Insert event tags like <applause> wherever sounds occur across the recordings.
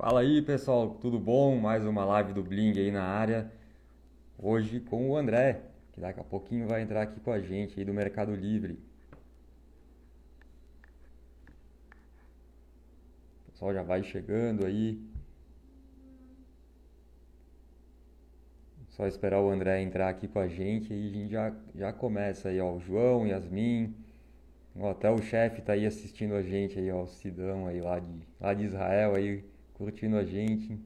Fala aí, pessoal, tudo bom? Mais uma live do Bling aí na área. Hoje com o André, que daqui a pouquinho vai entrar aqui com a gente aí do Mercado Livre. O pessoal já vai chegando aí. Só esperar o André entrar aqui com a gente e a gente já, já começa aí, ó. O João, Yasmin, ó, até o chefe tá aí assistindo a gente aí, ó. O Sidão aí lá de, lá de Israel aí, curtindo a gente.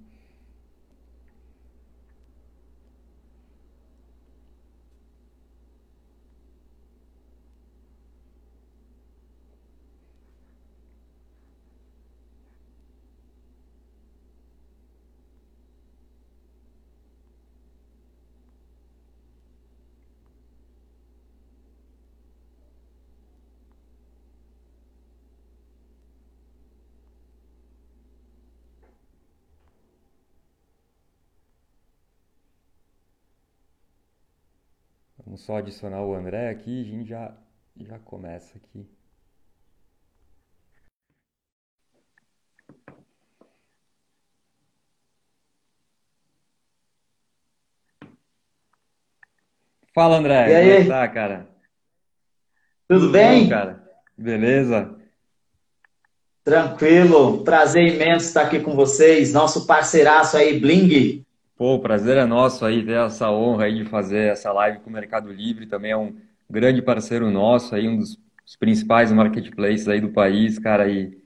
Vamos só adicionar o André aqui, a gente já, já começa aqui. Fala, André, E como é aí, tá, cara? tudo Tudo bem? cara? Beleza? Tranquilo. Prazer imenso estar aqui com vocês. Nosso parceiraço aí, Bling. Pô, o prazer é nosso aí ter essa honra aí de fazer essa live com o Mercado Livre, também é um grande parceiro nosso aí, um dos dos principais marketplaces aí do país, cara, e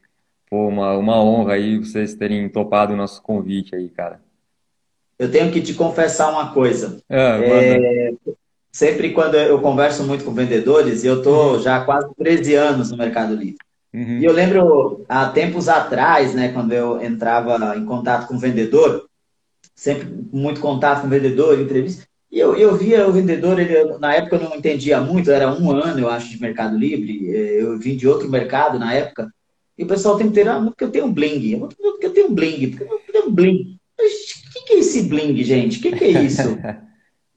pô, uma, uma honra aí vocês terem topado o nosso convite aí, cara. Eu tenho que te confessar uma coisa. Ah, manda. Sempre quando eu converso muito com vendedores, e eu tô Uhum, já há quase 13 anos no Mercado Livre. E eu uhum, lembro há tempos atrás, né, quando eu entrava em contato com o vendedor, sempre muito contato com o vendedor, entrevista. E eu, eu via o vendedor, ele, na época eu não entendia muito, era um ano, eu acho, de Mercado Livre, eh, eu vim de outro mercado na época, e o pessoal o tempo inteiro, ah, porque eu tenho um bling, eu, porque eu tenho um bling, porque eu tenho um bling. O que que é esse bling, gente? O que que é isso? <laughs>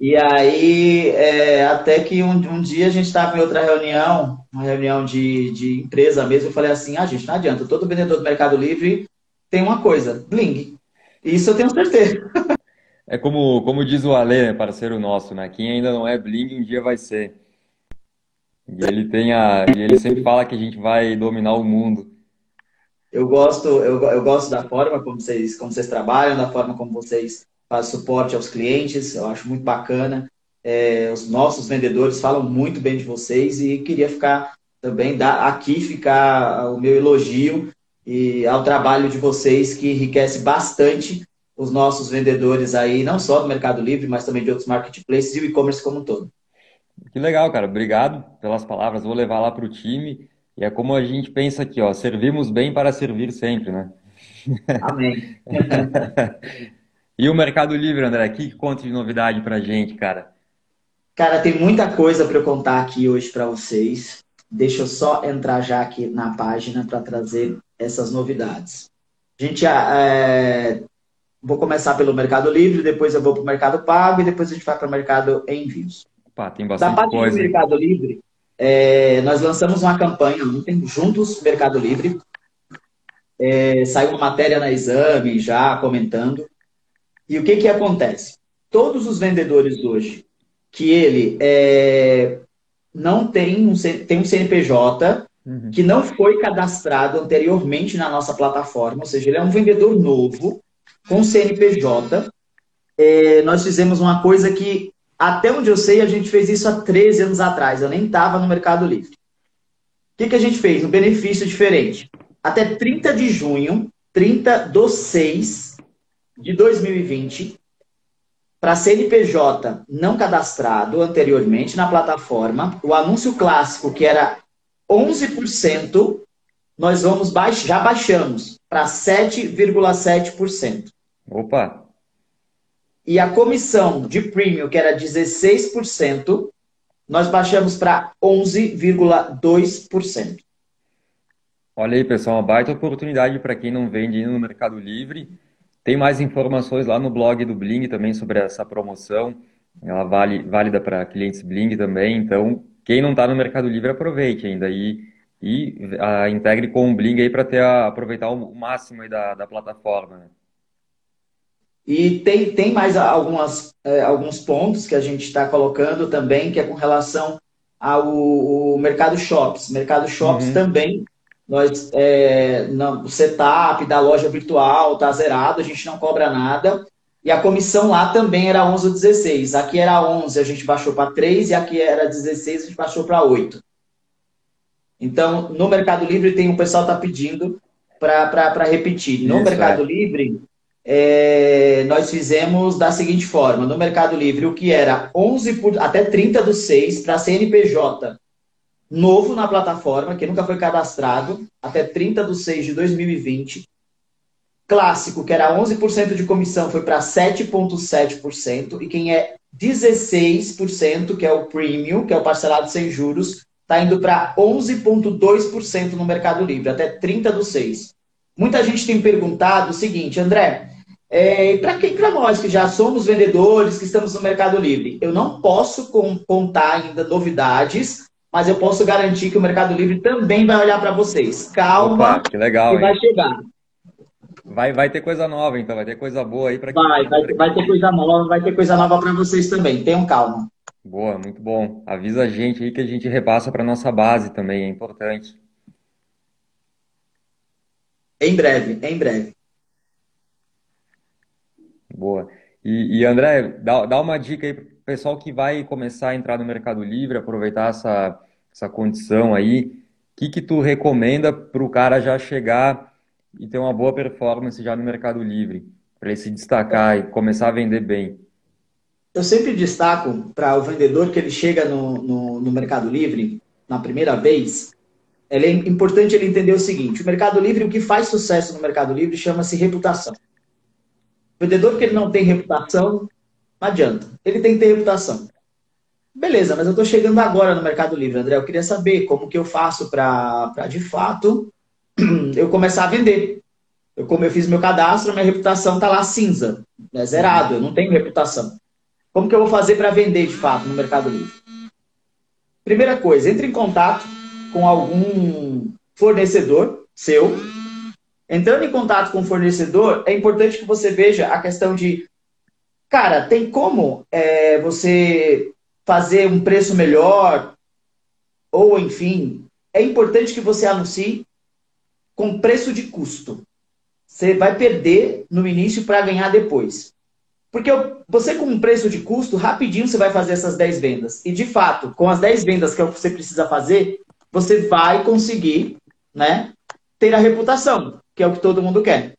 E aí, é, até que um, um dia a gente estava em outra reunião, uma reunião de, de empresa mesmo, eu falei assim, ah, gente, não adianta, todo vendedor do Mercado Livre tem uma coisa, bling. Isso eu tenho certeza. É como, como diz o Ale, né, parceiro nosso, né? Quem ainda não é Bling, um dia vai ser. E ele tem a, e ele sempre fala que a gente vai dominar o mundo. Eu gosto, eu, eu gosto da forma como vocês, como vocês trabalham, da forma como vocês fazem suporte aos clientes, eu acho muito bacana. É, os nossos vendedores falam muito bem de vocês e queria ficar também, dar, aqui ficar o meu elogio e ao trabalho de vocês, que enriquece bastante os nossos vendedores aí, não só do Mercado Livre, mas também de outros marketplaces e o e-commerce como um todo. Que legal, cara. Obrigado pelas palavras. Vou levar lá pro time. E é como a gente pensa aqui, ó, servimos bem para servir sempre, né? <laughs> Amém. E o Mercado Livre, André, o que conta de novidade pra gente, cara? Cara, tem muita coisa para eu contar aqui hoje para vocês. Deixa eu só entrar já aqui na página para trazer essas novidades. A gente, é, vou começar pelo Mercado Livre, depois eu vou para o Mercado Pago e depois a gente vai para o Mercado Envios. Opa, tem Da bastante parte do coisa. Mercado Livre, é, nós lançamos uma campanha ontem, juntos Mercado Livre. É, saiu uma matéria na Exame já comentando. E o que que acontece? Todos os vendedores hoje que ele é, não tem um, tem um CNPJ Uhum. que não foi cadastrado anteriormente na nossa plataforma, ou seja, ele é um vendedor novo com CNPJ. É, nós fizemos uma coisa que, até onde eu sei, a gente fez isso há 13 anos atrás. Eu nem estava no Mercado Livre. O que que a gente fez? Um benefício diferente. Até 30 de junho, 30 do 6 de 2020, para CNPJ não cadastrado anteriormente na plataforma, o anúncio clássico, que era 11%, nós vamos já baixamos para 7,7%. Opa, E a comissão de premium, que era 16%, nós baixamos para 11,2%. olha aí, pessoal, uma baita oportunidade para quem não vende no Mercado Livre. Tem mais informações lá no blog do Bling também sobre essa promoção. Ela vale válida para clientes Bling também. Então, quem não está no Mercado Livre, aproveite ainda e, e ah, integre com o Bling aí para ter a- aproveitar o máximo aí da, da plataforma, né? E tem, tem mais algumas, é, alguns pontos que a gente está colocando também, que é com relação ao mercado shops. Mercado shops uhum. também, nós, é, o setup da loja virtual está zerado, a gente não cobra nada. E a comissão lá também era 11 ou 16. Aqui era 11, a gente baixou para 3, e aqui era 16, a gente baixou para 8. Então, no Mercado Livre tem um pessoal está pedindo para repetir. No Isso, Mercado é. Livre, é, nós fizemos da seguinte forma: no Mercado Livre, o que era 11 por, até 30 do 6 para CNPJ novo na plataforma, que nunca foi cadastrado, até 30 de 6 de 2020. Clássico, que era 11% de comissão, foi para 7,7%. E quem é 16%, que é o premium, que é o parcelado sem juros, está indo para 11,2% no Mercado Livre, até 30 do 6. Muita gente tem perguntado o seguinte, André, é, para quem para nós que já somos vendedores, que estamos no Mercado Livre, eu não posso contar ainda novidades, mas eu posso garantir que o Mercado Livre também vai olhar para vocês. Calma, Opa, que legal, que vai chegar. Vai, vai ter coisa nova, então, vai ter coisa boa aí para quem. Vai, vai, vai ter coisa nova, vai ter coisa nova para vocês também. Tenham calma. Boa, muito bom. Avisa a gente aí que a gente repassa para nossa base também, é importante. Em breve, em breve. Boa. E, e André, dá, dá uma dica aí para o pessoal que vai começar a entrar no Mercado Livre, aproveitar essa, essa condição aí. O que, que tu recomenda para o cara já chegar e ter uma boa performance já no Mercado Livre, para ele se destacar e começar a vender bem? Eu sempre destaco para o vendedor que ele chega no, no, no Mercado Livre na primeira vez, é importante ele entender o seguinte: o Mercado Livre, o que faz sucesso no Mercado Livre chama-se reputação. O vendedor que ele não tem reputação, não adianta. Ele tem que ter reputação. Beleza, mas eu estou chegando agora no Mercado Livre, André. Eu queria saber como que eu faço para, de fato, <clears throat> eu começar a vender. Eu, como eu fiz meu cadastro, minha reputação está lá cinza, é zerado, eu não tenho reputação. Como que eu vou fazer para vender de fato no Mercado Livre? Primeira coisa, entre em contato com algum fornecedor seu Entrando em contato com o fornecedor, é importante que você veja a questão de, cara, tem como é, você fazer um preço melhor? Ou, enfim, é importante que você anuncie com preço de custo. Você vai perder no início para ganhar depois. Porque você com preço de custo, rapidinho você vai fazer essas 10 vendas. E de fato, com as 10 vendas que é você precisa fazer, você vai conseguir né, ter a reputação que é o que todo mundo quer.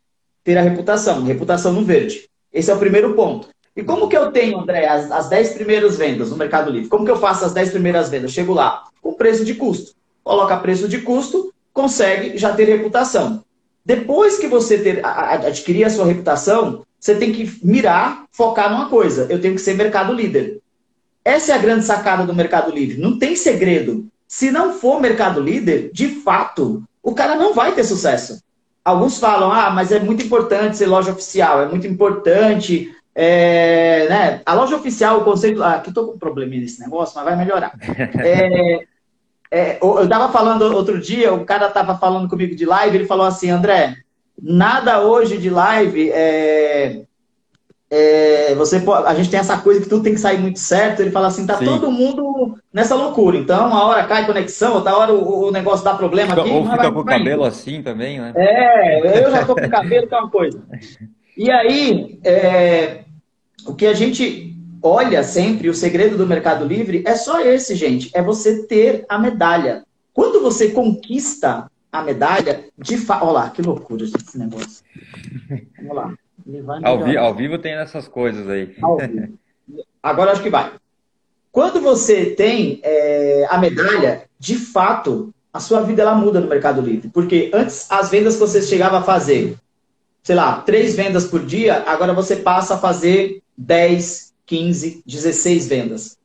Ter a reputação, reputação no verde. Esse é o primeiro ponto. E como que eu tenho, André, as, as 10 primeiras vendas no Mercado Livre? Como que eu faço as 10 primeiras vendas? Chego lá, com preço de custo. Coloca preço de custo, consegue já ter reputação. Depois que você ter, adquirir a sua reputação, você tem que mirar, focar numa coisa. Eu tenho que ser mercado líder. Essa é a grande sacada do Mercado Livre. Não tem segredo. Se não for mercado líder, de fato, o cara não vai ter sucesso. Alguns falam, ah, mas é muito importante ser loja oficial, é muito importante. É, né? A loja oficial, o conceito. Ah, aqui estou com um probleminha nesse negócio, mas vai melhorar. <laughs> É, é, eu estava falando outro dia, o cara estava falando comigo de live, ele falou assim, André, nada hoje de live é, é, você a gente tem essa coisa que tudo tem que sair muito certo. Ele fala assim, tá Sim. todo mundo nessa loucura. Então, uma hora cai conexão, outra hora o, o negócio dá problema fica, aqui. Ou fica com o cabelo assim também, né? É, eu já tô com o cabelo, que é uma coisa. <laughs> E aí, é, o que a gente olha sempre, o segredo do Mercado Livre é só esse, gente. É você ter a medalha. Quando você conquista a medalha, de fato. Olha lá, que loucura esse negócio. Vamos lá. Ao, vi, ao, vivo tem essas coisas aí. Agora acho que vai. Quando você tem é, a medalha, de fato, a sua vida ela muda no Mercado Livre. Porque antes, as vendas que você chegava a fazer, sei lá, três vendas por dia, agora você passa a fazer 10, 15, 16 vendas.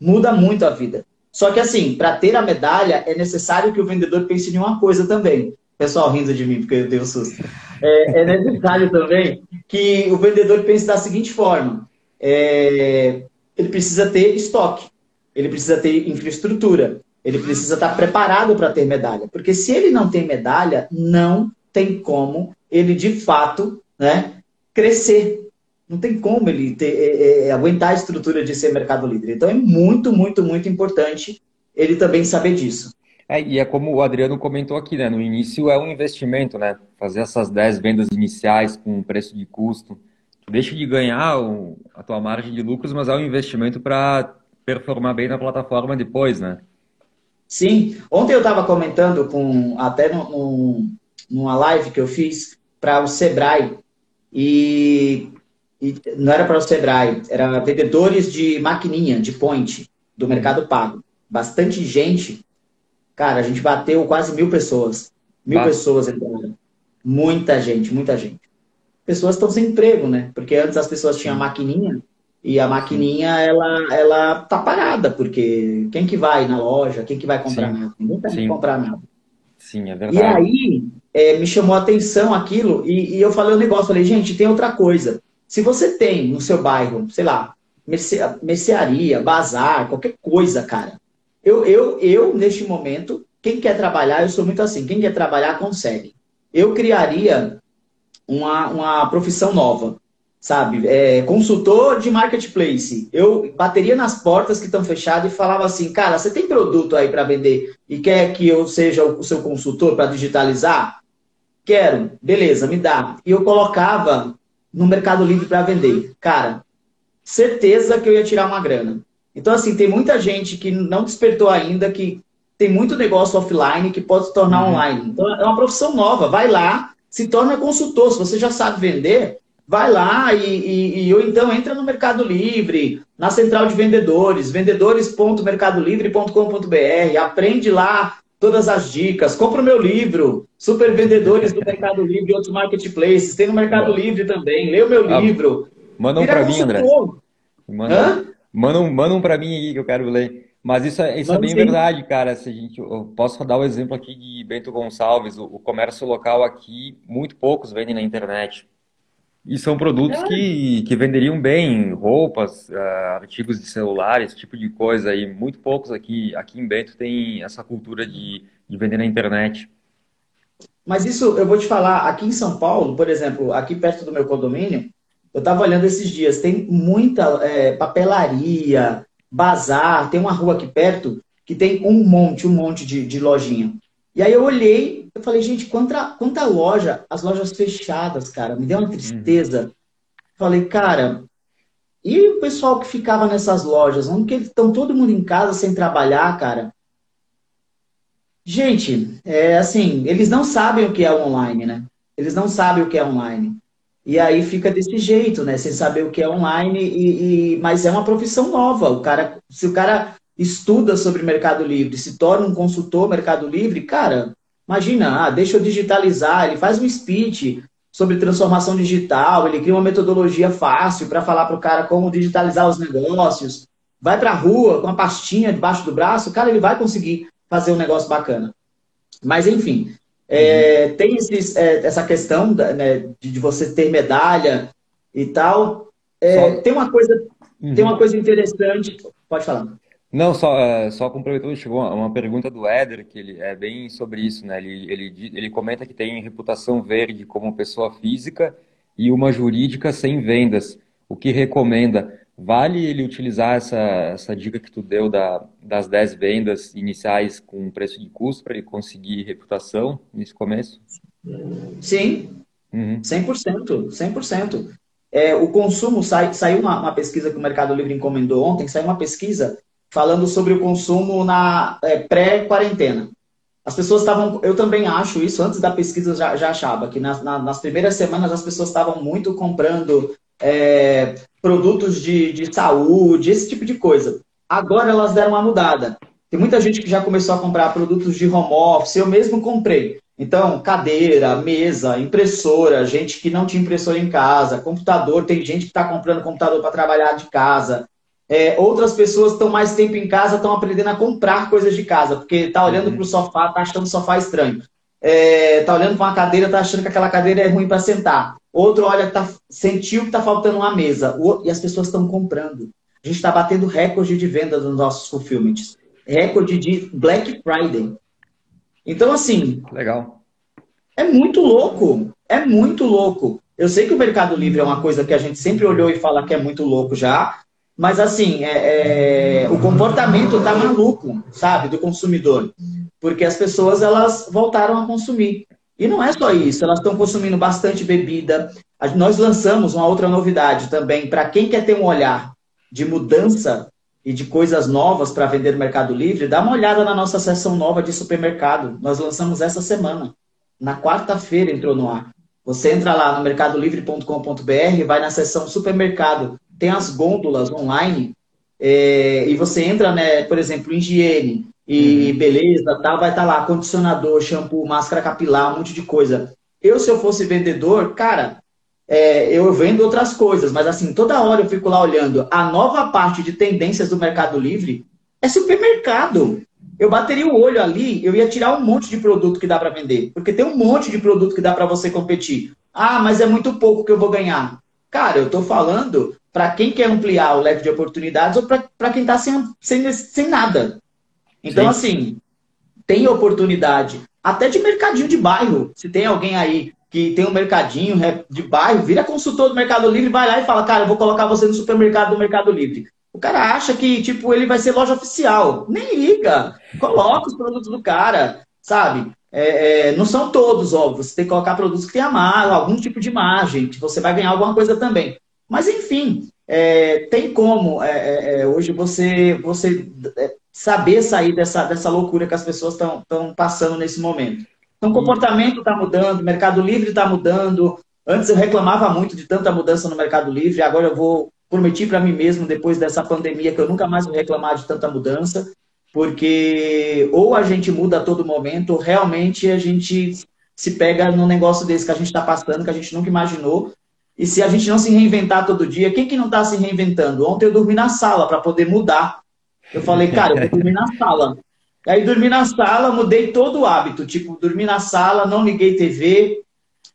Muda muito a vida. Só que assim, para ter a medalha, é necessário que o vendedor pense em uma coisa também. Pessoal rindo de mim porque eu dei um susto. É, é necessário também que o vendedor pense da seguinte forma: é, ele precisa ter estoque, ele precisa ter infraestrutura, ele precisa estar preparado para ter medalha. Porque se ele não tem medalha, não tem como ele de fato né, crescer. Não tem como ele ter, é, é, aguentar a estrutura de ser Mercado Livre. Então é muito, muito, muito importante ele também saber disso. É, e é como o Adriano comentou aqui, né? No início é um investimento, né? Fazer essas 10 vendas iniciais com preço de custo. Tu deixa de ganhar o, a tua margem de lucros, mas é um investimento para performar bem na plataforma depois, né? Sim. Ontem eu estava comentando com até no, no, numa live que eu fiz para o Sebrae e, e não era para o Sebrae, era vendedores de maquininha, de point, do Mercado Pago. Bastante gente Cara, a gente bateu quase mil pessoas. Mil pessoas entraram. Muita gente, muita gente. Pessoas estão sem emprego, né? Porque antes as pessoas tinham maquininha e a maquininha, ela, ela tá parada, porque quem que vai na loja? Quem que vai comprar Sim. nada? Ninguém vai comprar nada. Sim, é verdade. E aí, é, me chamou a atenção aquilo e, e eu falei o um negócio, falei, gente, tem outra coisa. Se você tem no seu bairro, sei lá, mercearia, bazar, qualquer coisa, cara, eu, eu, eu, neste momento, quem quer trabalhar, eu sou muito assim, quem quer trabalhar, consegue. Eu criaria uma, uma profissão nova, sabe? É, consultor de marketplace. Eu bateria nas portas que estão fechadas e falava assim, cara, você tem produto aí para vender e quer que eu seja o seu consultor para digitalizar? Quero, beleza, me dá. E eu colocava no Mercado Livre para vender. Cara, certeza que eu ia tirar uma grana. Então, assim, tem muita gente que não despertou ainda, que tem muito negócio offline que pode se tornar uhum. online. Então, é uma profissão nova. Vai lá, se torna consultor. Se você já sabe vender, vai lá e, e, e ou então entra no Mercado Livre, na central de vendedores, vendedores.mercadolivre.com.br, aprende lá todas as dicas, compra o meu livro, Super Vendedores do Mercado Livre e outros marketplaces, tem no Mercado Livre também, lê o meu ah, livro. Manda um para mim, André. Manda. Hã? Manda um, manda um para mim aí que eu quero ler. Mas isso, é, isso é bem sim. verdade, cara. Se a gente, eu posso dar o um exemplo aqui de Bento Gonçalves. O, o, comércio local aqui, muito poucos vendem na internet. E são produtos que, que venderiam bem, roupas, uh, artigos de celular, esse tipo de coisa. E muito poucos aqui, aqui em Bento tem essa cultura de, de vender na internet. Mas isso, eu vou te falar, aqui em São Paulo, por exemplo, aqui perto do meu condomínio, eu estava olhando esses dias, tem muita é, papelaria, bazar, tem uma rua aqui perto que tem um monte, um monte de, de lojinha. E aí eu olhei, eu falei, gente, quanta, quanta loja, as lojas fechadas, cara, me deu uma tristeza. Uhum. Falei, cara, e o pessoal que ficava nessas lojas, onde que estão todo mundo em casa sem trabalhar, cara? Gente, é assim, eles não sabem o que é online, né? Eles não sabem o que é online. E aí fica desse jeito, né? Sem saber o que é online, e, e, mas é uma profissão nova. O cara, se o cara estuda sobre Mercado Livre, se torna um consultor Mercado Livre, cara, imagina, ah, deixa eu digitalizar, ele faz um speech sobre transformação digital, ele cria uma metodologia fácil para falar para o cara como digitalizar os negócios, vai para a rua com a pastinha debaixo do braço, o cara ele vai conseguir fazer um negócio bacana. Mas enfim, é, uhum. Tem esses, é, essa questão né, de, de, você ter medalha e tal. É, tem uma coisa, uhum. tem uma coisa interessante. Pode falar. Não, só, é, só complementando, chegou uma pergunta do Éder, que ele é bem sobre isso, né? Ele, ele, ele comenta que tem reputação verde como pessoa física e uma jurídica sem vendas, o que recomenda. Vale ele utilizar essa, essa dica que tu deu da, das 10 vendas iniciais com preço de custo para ele conseguir reputação nesse começo? Sim, uhum. 100%, 100%. É, o consumo, sai, saiu uma, uma, pesquisa que o Mercado Livre encomendou ontem, saiu uma pesquisa falando sobre o consumo na é, pré-quarentena. As pessoas estavam, eu também acho isso, antes da pesquisa já, já achava, que nas, na, nas primeiras semanas as pessoas estavam muito comprando é, produtos de, de saúde, esse tipo de coisa. Agora elas deram uma mudada. Tem muita gente que já começou a comprar produtos de home office, eu mesmo comprei. Então, cadeira, mesa, impressora, gente que não tinha impressora em casa, computador, tem gente que está comprando computador para trabalhar de casa. É, outras pessoas estão mais tempo em casa, estão aprendendo a comprar coisas de casa, porque está olhando uhum. para o sofá, está achando o sofá estranho. É, tá olhando para uma cadeira, está achando que aquela cadeira é ruim para sentar. Outro olha, tá, sentiu que está faltando uma mesa. E as pessoas estão comprando. A gente está batendo recorde de venda dos nossos fulfillments. Recorde de Black Friday. Então, assim. Legal. É muito louco. É muito louco. Eu sei que o Mercado Livre é uma coisa que a gente sempre olhou e fala que é muito louco já, mas assim, é, é, o comportamento tá maluco, sabe, do consumidor. Porque as pessoas elas voltaram a consumir. E não é só isso, elas estão consumindo bastante bebida. Nós lançamos uma outra novidade também para quem quer ter um olhar de mudança e de coisas novas para vender no Mercado Livre, dá uma olhada na nossa seção nova de supermercado. Nós lançamos essa semana. Na quarta-feira entrou no ar. Você entra lá no mercadolivre.com.br, vai na seção supermercado, tem as gôndolas online, é, e você entra, né, por exemplo, higiene e uhum. beleza, tal, vai estar tá lá condicionador, shampoo, máscara capilar, um monte de coisa. Eu, se eu fosse vendedor, cara, é, eu vendo outras coisas, mas assim, toda hora eu fico lá olhando. A nova parte de tendências do Mercado Livre é supermercado. Eu bateria o olho ali, eu ia tirar um monte de produto que dá para vender, porque tem um monte de produto que dá para você competir. Ah, mas é muito pouco que eu vou ganhar. Cara, eu estou falando para quem quer ampliar o leque de oportunidades ou para quem está sem, sem, sem nada. Então, Sim. assim, tem oportunidade. Até de mercadinho de bairro. Se tem alguém aí que tem um mercadinho de bairro, vira consultor do Mercado Livre, vai lá e fala, cara, eu vou colocar você no supermercado do Mercado Livre. O cara acha que, tipo, ele vai ser loja oficial. Nem liga. Coloca os produtos do cara, sabe? É, é, não são todos, óbvio. Você tem que colocar produtos que tenham algum tipo de margem, que você vai ganhar alguma coisa também. Mas, enfim, é, tem como é, é, é, hoje você, você saber sair dessa, dessa loucura que as pessoas estão passando nesse momento. Então, o comportamento está mudando, o Mercado Livre está mudando. Antes eu reclamava muito de tanta mudança no Mercado Livre, agora eu vou prometi para mim mesmo, depois dessa pandemia, que eu nunca mais vou reclamar de tanta mudança, porque ou a gente muda a todo momento, ou realmente a gente se pega num negócio desse que a gente está passando, que a gente nunca imaginou. E se a gente não se reinventar todo dia, quem que não está se reinventando? Ontem eu dormi na sala para poder mudar. Eu falei, cara, eu vou dormir na sala. Aí dormi na sala, mudei todo o hábito. Tipo, dormi na sala, não liguei TV,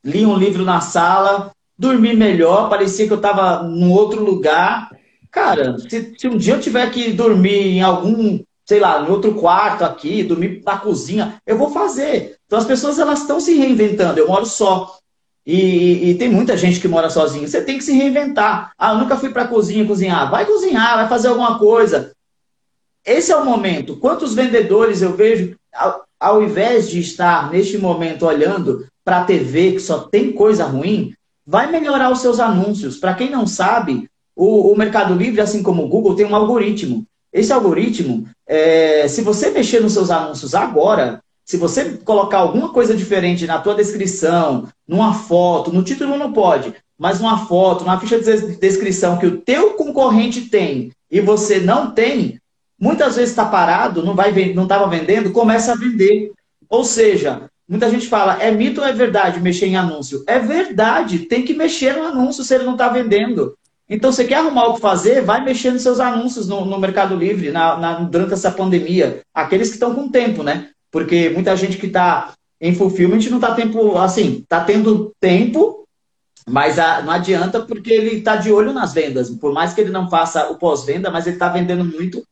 li um livro na sala, dormi melhor, parecia que eu estava num outro lugar. Cara, se, se, um dia eu tiver que dormir em algum, sei lá, em outro quarto aqui, dormir na cozinha, eu vou fazer. Então as pessoas elas estão se reinventando. Eu moro só. E, e, tem muita gente que mora sozinho. Você tem que se reinventar. Ah, eu nunca fui para a cozinha cozinhar. Vai cozinhar, vai fazer alguma coisa. Esse é o momento. Quantos vendedores eu vejo, ao, ao invés de estar neste momento olhando para a TV que só tem coisa ruim, vai melhorar os seus anúncios. Para quem não sabe, o, o, Mercado Livre, assim como o Google, tem um algoritmo. Esse algoritmo, é, se você mexer nos seus anúncios agora, se você colocar alguma coisa diferente na tua descrição, numa foto, no título não pode, mas numa foto, numa ficha de descrição que o teu concorrente tem e você não tem, muitas vezes está parado, não vai não estava vendendo, começa a vender. Ou seja, muita gente fala, é mito ou é verdade mexer em anúncio? É verdade, tem que mexer no anúncio se ele não está vendendo. Então, você quer arrumar o que fazer, vai mexer nos seus anúncios no, no Mercado Livre na, na, durante essa pandemia. Aqueles que estão com tempo, né? Porque muita gente que está em fulfillment não está tempo, assim, está tendo tempo, mas a, não adianta porque ele está de olho nas vendas. Por mais que ele não faça o pós-venda, mas ele está vendendo muito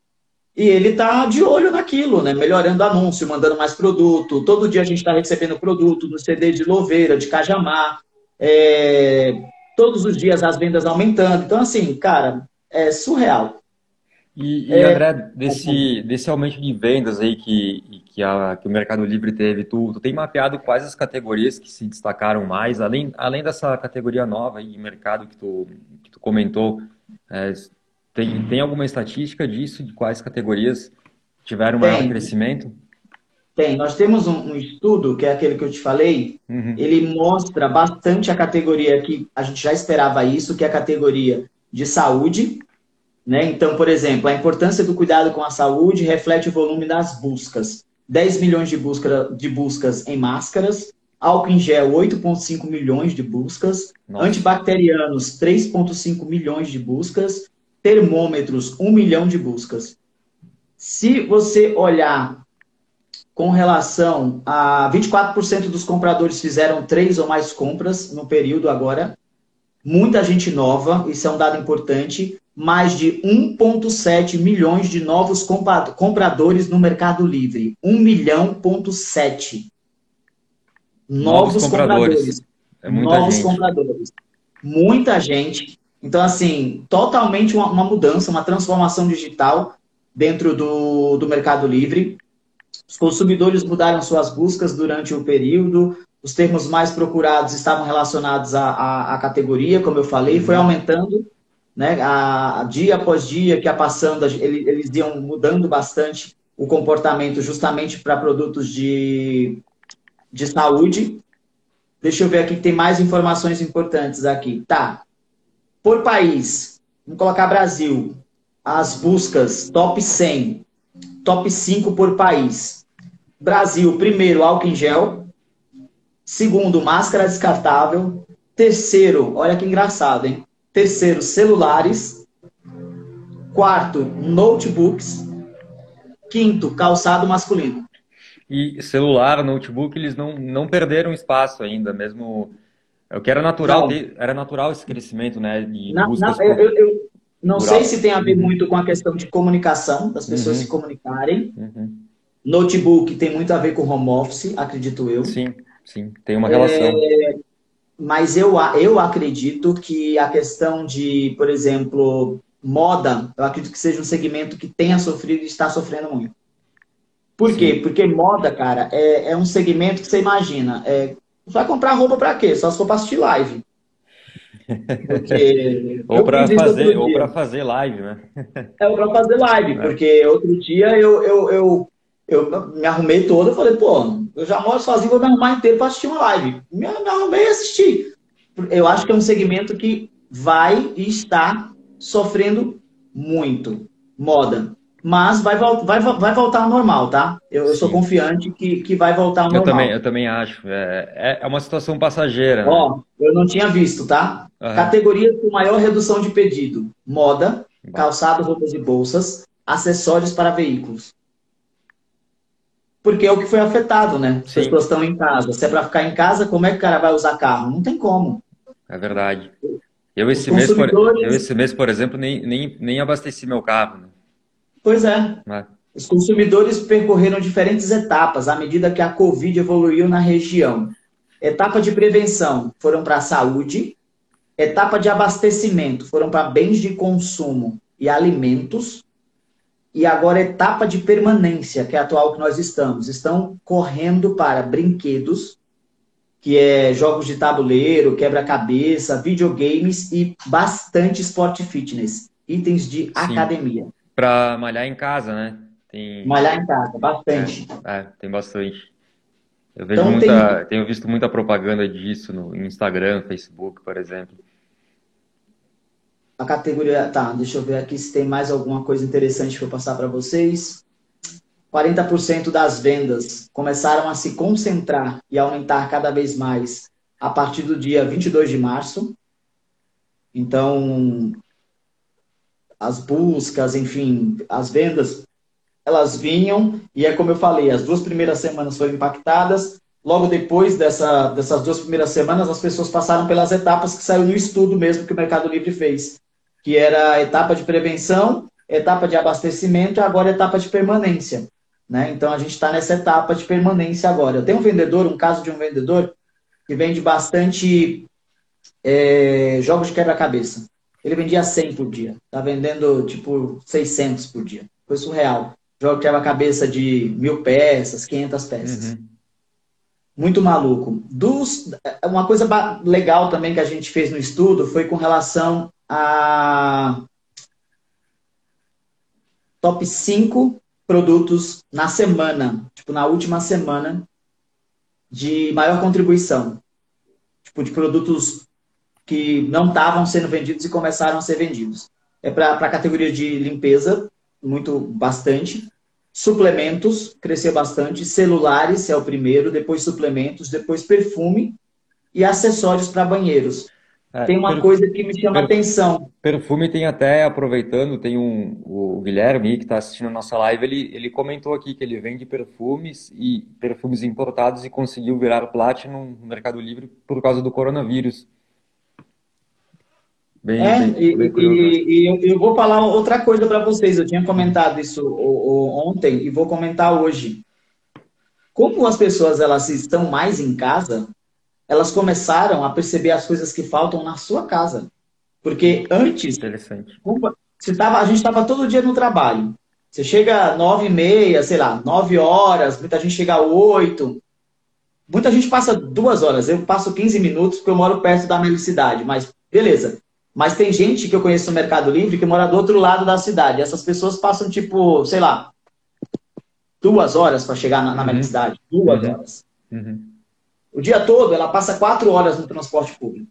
e ele está de olho naquilo, né? Melhorando anúncio, mandando mais produto. Todo dia a gente está recebendo produto no CD de Louveira, de Cajamar. É... Todos os dias as vendas aumentando. Então, assim, cara, é surreal. E, e é... André, desse, desse aumento de vendas aí que, que, a, que o Mercado Livre teve, tu, tu tem mapeado quais as categorias que se destacaram mais, além, além dessa categoria nova aí de mercado que tu, que tu comentou, é, tem, tem alguma estatística disso, de quais categorias tiveram maior tem. crescimento? Tem. Nós temos um, um, estudo, que é aquele que eu te falei, uhum. ele mostra bastante a categoria que a gente já esperava isso, que é a categoria de saúde. Né? Então, por exemplo, a importância do cuidado com a saúde reflete o volume das buscas. 10 milhões de, busca, de buscas em máscaras, álcool em gel 8,5 milhões de buscas, Nossa. antibacterianos 3,5 milhões de buscas, termômetros, um milhão de buscas. Se você olhar com relação a 24% dos compradores fizeram três ou mais compras no período agora, muita gente nova, isso é um dado importante, mais de 1,7 milhões de novos compradores no Mercado Livre. 1 milhão, ponto 7. Novos, novos compradores. compradores. é novos gente. compradores. Muita gente. Então, assim, totalmente uma, uma, mudança, uma transformação digital dentro do, do Mercado Livre. Os consumidores mudaram suas buscas durante o período, os termos mais procurados estavam relacionados à, à, à categoria, como eu falei, foi uhum. aumentando, né? A, a, dia após dia que ia passando, eles, eles iam mudando bastante o comportamento justamente para produtos de, de saúde. Deixa eu ver aqui tem mais informações importantes aqui. Tá. Por país, vamos colocar Brasil. As buscas top 100, top 5 por país. Brasil, primeiro, álcool em gel. Segundo, máscara descartável. Terceiro, olha que engraçado, hein? Terceiro, celulares. Quarto, notebooks. Quinto, calçado masculino. E celular, notebook, eles não, não perderam espaço ainda, mesmo. É o que era natural, de, era natural esse crescimento, né? De na, na, eu, eu, eu, não sei se tem a ver muito com a questão de comunicação, das pessoas uhum. se comunicarem. Uhum. Notebook tem muito a ver com home office, acredito eu. Sim, sim, tem uma relação. É, mas eu, eu acredito que a questão de, por exemplo, moda, eu acredito que seja um segmento que tenha sofrido e está sofrendo muito. Por Sim. quê? Porque moda, cara, é, é um segmento que você imagina. É, vai comprar roupa para quê? Só se for para assistir live. <laughs> Ou para fazer, ou fazer live, né? É para fazer live, <laughs> é. porque outro dia eu, eu, eu, eu me arrumei todo, eu falei, pô, eu já moro sozinho, vou me arrumar inteiro para assistir uma live. Me, me arrumei e assisti. Eu acho que é um segmento que vai e está sofrendo muito. Moda. Mas vai, vai, vai voltar ao normal, tá? Eu, eu sou confiante que, que vai voltar ao eu normal. Também, eu também acho. É, é, é uma situação passageira. Né? Ó, eu não tinha visto, tá? Uhum. Categorias com maior redução de pedido: moda, calçado, roupas e bolsas, acessórios para veículos. Porque é o que foi afetado, né? As pessoas estão em casa. Se é para ficar em casa, como é que o cara vai usar carro? Não tem como. É verdade. Eu esse, mês, por, eu esse mês, por exemplo, nem, nem, nem abasteci meu carro. Né? Pois é. é. Os consumidores percorreram diferentes etapas à medida que a Covid evoluiu na região. Etapa de prevenção foram para a saúde, etapa de abastecimento foram para bens de consumo e alimentos, e agora etapa de permanência, que é a atual que nós estamos. Estão correndo para brinquedos, que é jogos de tabuleiro, quebra-cabeça, videogames e bastante esporte fitness, itens de Sim. academia. Para malhar em casa, né? Tem... Malhar em casa, bastante. É, é tem bastante. Eu vejo então, muita, tem... tenho visto muita propaganda disso no Instagram, Facebook, por exemplo. A categoria, tá, deixa eu ver aqui se tem mais alguma coisa interessante para passar para vocês. 40% das vendas começaram a se concentrar e aumentar cada vez mais a partir do dia 22 de março. Então, as buscas, enfim, as vendas, elas vinham, e é como eu falei, as duas primeiras semanas foram impactadas. Logo depois dessa, dessas duas primeiras semanas, as pessoas passaram pelas etapas que saiu no estudo mesmo que o Mercado Livre fez, que era a etapa de prevenção, etapa de abastecimento e agora etapa de permanência. Né? Então a gente está nessa etapa de permanência agora. Eu tenho um vendedor, um caso de um vendedor que vende bastante é, jogos de quebra-cabeça. Ele vendia 100 por dia. Tá vendendo tipo 600 por dia. Foi surreal. Jogo de quebra-cabeça de mil peças, 500 peças. Uhum. Muito maluco. Dos, uma coisa legal também que a gente fez no estudo foi com relação a top 5 produtos na semana, tipo, na última semana de maior contribuição. Tipo, de produtos que não estavam sendo vendidos e começaram a ser vendidos. É para a categoria de limpeza, muito bastante. Suplementos, cresceu bastante. Celulares é o primeiro, depois suplementos, depois perfume e acessórios para banheiros. É, tem uma coisa que me chama atenção. Perfume tem até, aproveitando, tem um, o Guilherme que está assistindo a nossa live, ele, ele comentou aqui que ele vende perfumes e perfumes importados e conseguiu virar Platinum no Mercado Livre por causa do coronavírus. Bem, é, bem, e, bem e, e, eu vou falar outra coisa para vocês. Eu tinha comentado isso ontem e vou comentar hoje. Como as pessoas elas estão mais em casa, elas começaram a perceber as coisas que faltam na sua casa. Porque antes, você tava, a gente estava todo dia no trabalho. Você chega nove e meia, sei lá, nove horas, muita gente chega oito. Muita gente passa duas horas, eu passo 15 minutos porque eu moro perto da minha cidade, mas beleza. Mas tem gente que eu conheço no Mercado Livre que mora do outro lado da cidade. Essas pessoas passam, tipo, sei lá, duas horas para chegar na, na minha uhum. cidade. Duas uhum. horas. Uhum. O dia todo ela passa quatro horas no transporte público.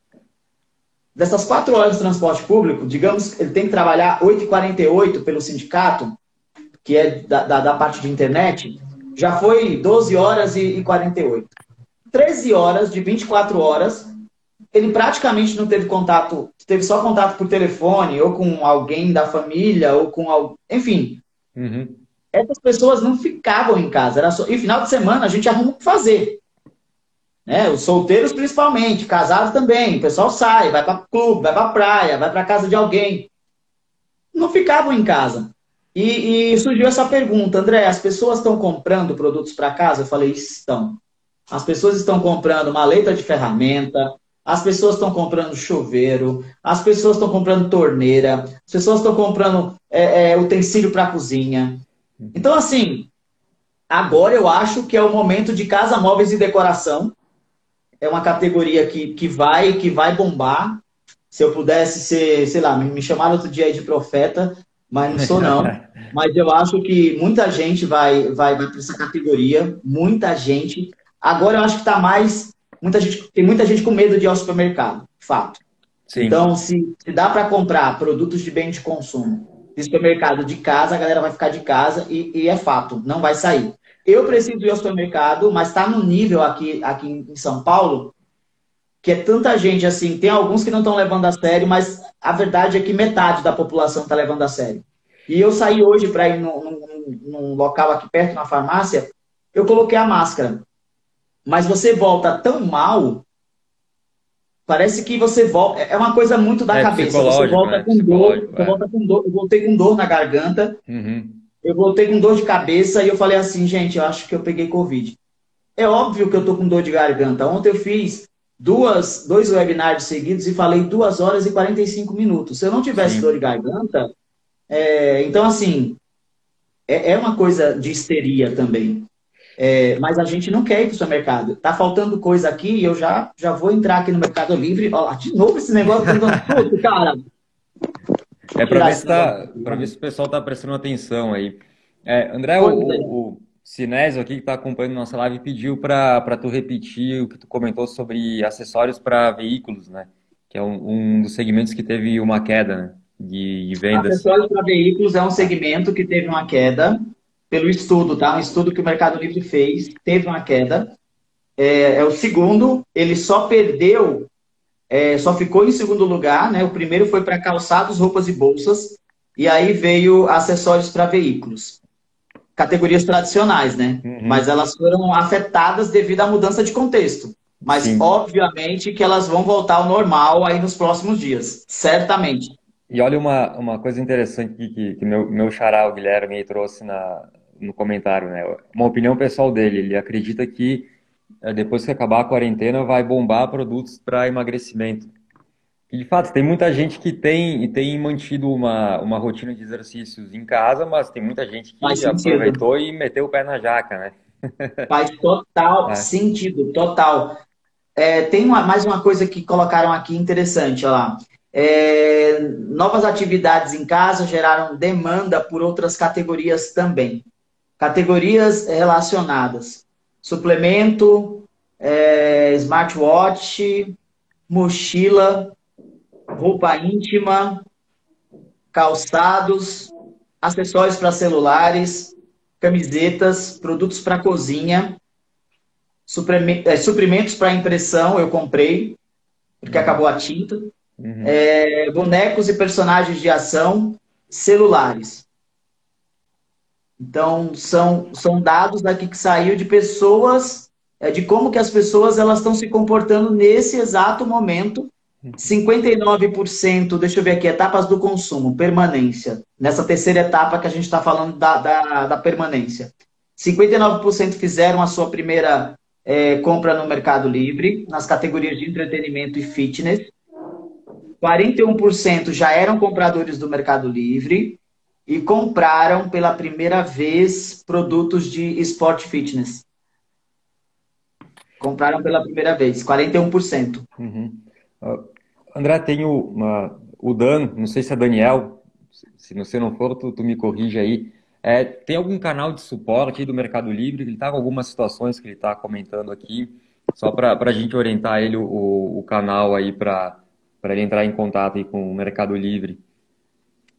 Dessas quatro horas de transporte público, digamos que ele tem que trabalhar 8h48 pelo sindicato, que é da, da, da, parte de internet, já foi 12 horas e, e 48. 13 horas de 24 horas, ele praticamente não teve contato, teve só contato por telefone, ou com alguém da família, ou com alguém, enfim. Uhum. Essas pessoas não ficavam em casa. Era só... E final de semana a gente arruma o que fazer. Né? Os solteiros principalmente, casados também. O pessoal sai, vai para clube, vai para praia, vai para casa de alguém. Não ficavam em casa. E, e, surgiu essa pergunta, André, as pessoas estão comprando produtos para casa? Eu falei, estão. As pessoas estão comprando maleta de ferramenta, as pessoas estão comprando chuveiro, as pessoas estão comprando torneira, as pessoas estão comprando é, é, utensílio para cozinha. Então, assim, agora eu acho que é o momento de casa, móveis e decoração é uma categoria que, que vai que vai bombar. Se eu pudesse ser, sei lá, me chamaram outro dia de profeta, mas não sou não. <laughs> mas eu acho que muita gente vai vai, vai para essa categoria, muita gente. Agora eu acho que está mais muita gente tem muita gente com medo de ir ao supermercado, fato. Sim. Então, se, se dá para comprar produtos de bem de consumo de supermercado de casa, a galera vai ficar de casa e, e é fato, não vai sair. Eu preciso ir ao supermercado, mas está no nível aqui, aqui em São Paulo que é tanta gente assim. Tem alguns que não estão levando a sério, mas a verdade é que metade da população está levando a sério. E eu saí hoje para ir num, num, num, local aqui perto, na farmácia, eu coloquei a máscara. Mas você volta tão mal, parece que você volta. É uma coisa muito da é cabeça. Você volta né? com dor, é. volta com dor. Eu voltei com dor na garganta. Uhum eu voltei com dor de cabeça e eu falei assim, gente, eu acho que eu peguei Covid. É óbvio que eu tô com dor de garganta. Ontem eu fiz duas, dois webinars seguidos e falei duas horas e 45 minutos. Se eu não tivesse Sim. dor de garganta, é, então assim, é, é, uma coisa de histeria também. É, mas a gente não quer ir para o supermercado. Tá faltando coisa aqui e eu já, já vou entrar aqui no Mercado Livre. Ó, de novo esse negócio <laughs> tá dando cara. É para ver, se tá, ver se o pessoal está prestando atenção aí. É, André, o, o Sinésio aqui que está acompanhando nossa live pediu para tu repetir o que tu comentou sobre acessórios para veículos, né? Que é um, um, dos segmentos que teve uma queda né? de, de vendas. Acessórios para veículos é um segmento que teve uma queda pelo estudo, tá? Um estudo que o Mercado Livre fez, teve uma queda. É, é o segundo, ele só perdeu é, só ficou em segundo lugar, né? O primeiro foi para calçados, roupas e bolsas, e aí veio acessórios para veículos. Categorias tradicionais, né? Uhum. Mas elas foram afetadas devido à mudança de contexto. Mas, Sim. obviamente, que elas vão voltar ao normal aí nos próximos dias. Certamente. E olha uma, uma coisa interessante que, que, que meu, meu xará, o Guilherme, trouxe na, no comentário, né? Uma opinião pessoal dele. Ele acredita que depois que acabar a quarentena, vai bombar produtos para emagrecimento. E, de fato, tem muita gente que tem, tem mantido uma, uma rotina de exercícios em casa, mas tem muita gente que aproveitou e meteu o pé na jaca, né? <laughs> Faz total é. sentido, total. É, tem uma, mais uma coisa que colocaram aqui interessante, olha lá. É, novas atividades em casa geraram demanda por outras categorias também. Categorias relacionadas suplemento, é, smartwatch, mochila, roupa íntima, calçados, acessórios para celulares, camisetas, produtos para cozinha, é, suprimentos para impressão, eu comprei, porque uhum. acabou a tinta, uhum. é, bonecos e personagens de ação, celulares. Então, são, são dados daqui que saiu de pessoas, é, de como que as pessoas elas estão se comportando nesse exato momento. 59%, deixa eu ver aqui, etapas do consumo, permanência. Nessa terceira etapa que a gente está falando da, da, da permanência. 59% fizeram a sua primeira é, compra no Mercado Livre, nas categorias de entretenimento e fitness. 41% já eram compradores do Mercado Livre e compraram pela primeira vez produtos de esporte fitness. Compraram pela primeira vez, 41%. Uhum. Uh, André, tem o, uma, o Dan, não sei se é Daniel, se você não for, tu, tu me corrige aí. É, tem algum canal de suporte do Mercado Livre? Ele está com algumas situações que ele está comentando aqui, só para a gente orientar ele o, o canal aí para ele entrar em contato aí com o Mercado Livre.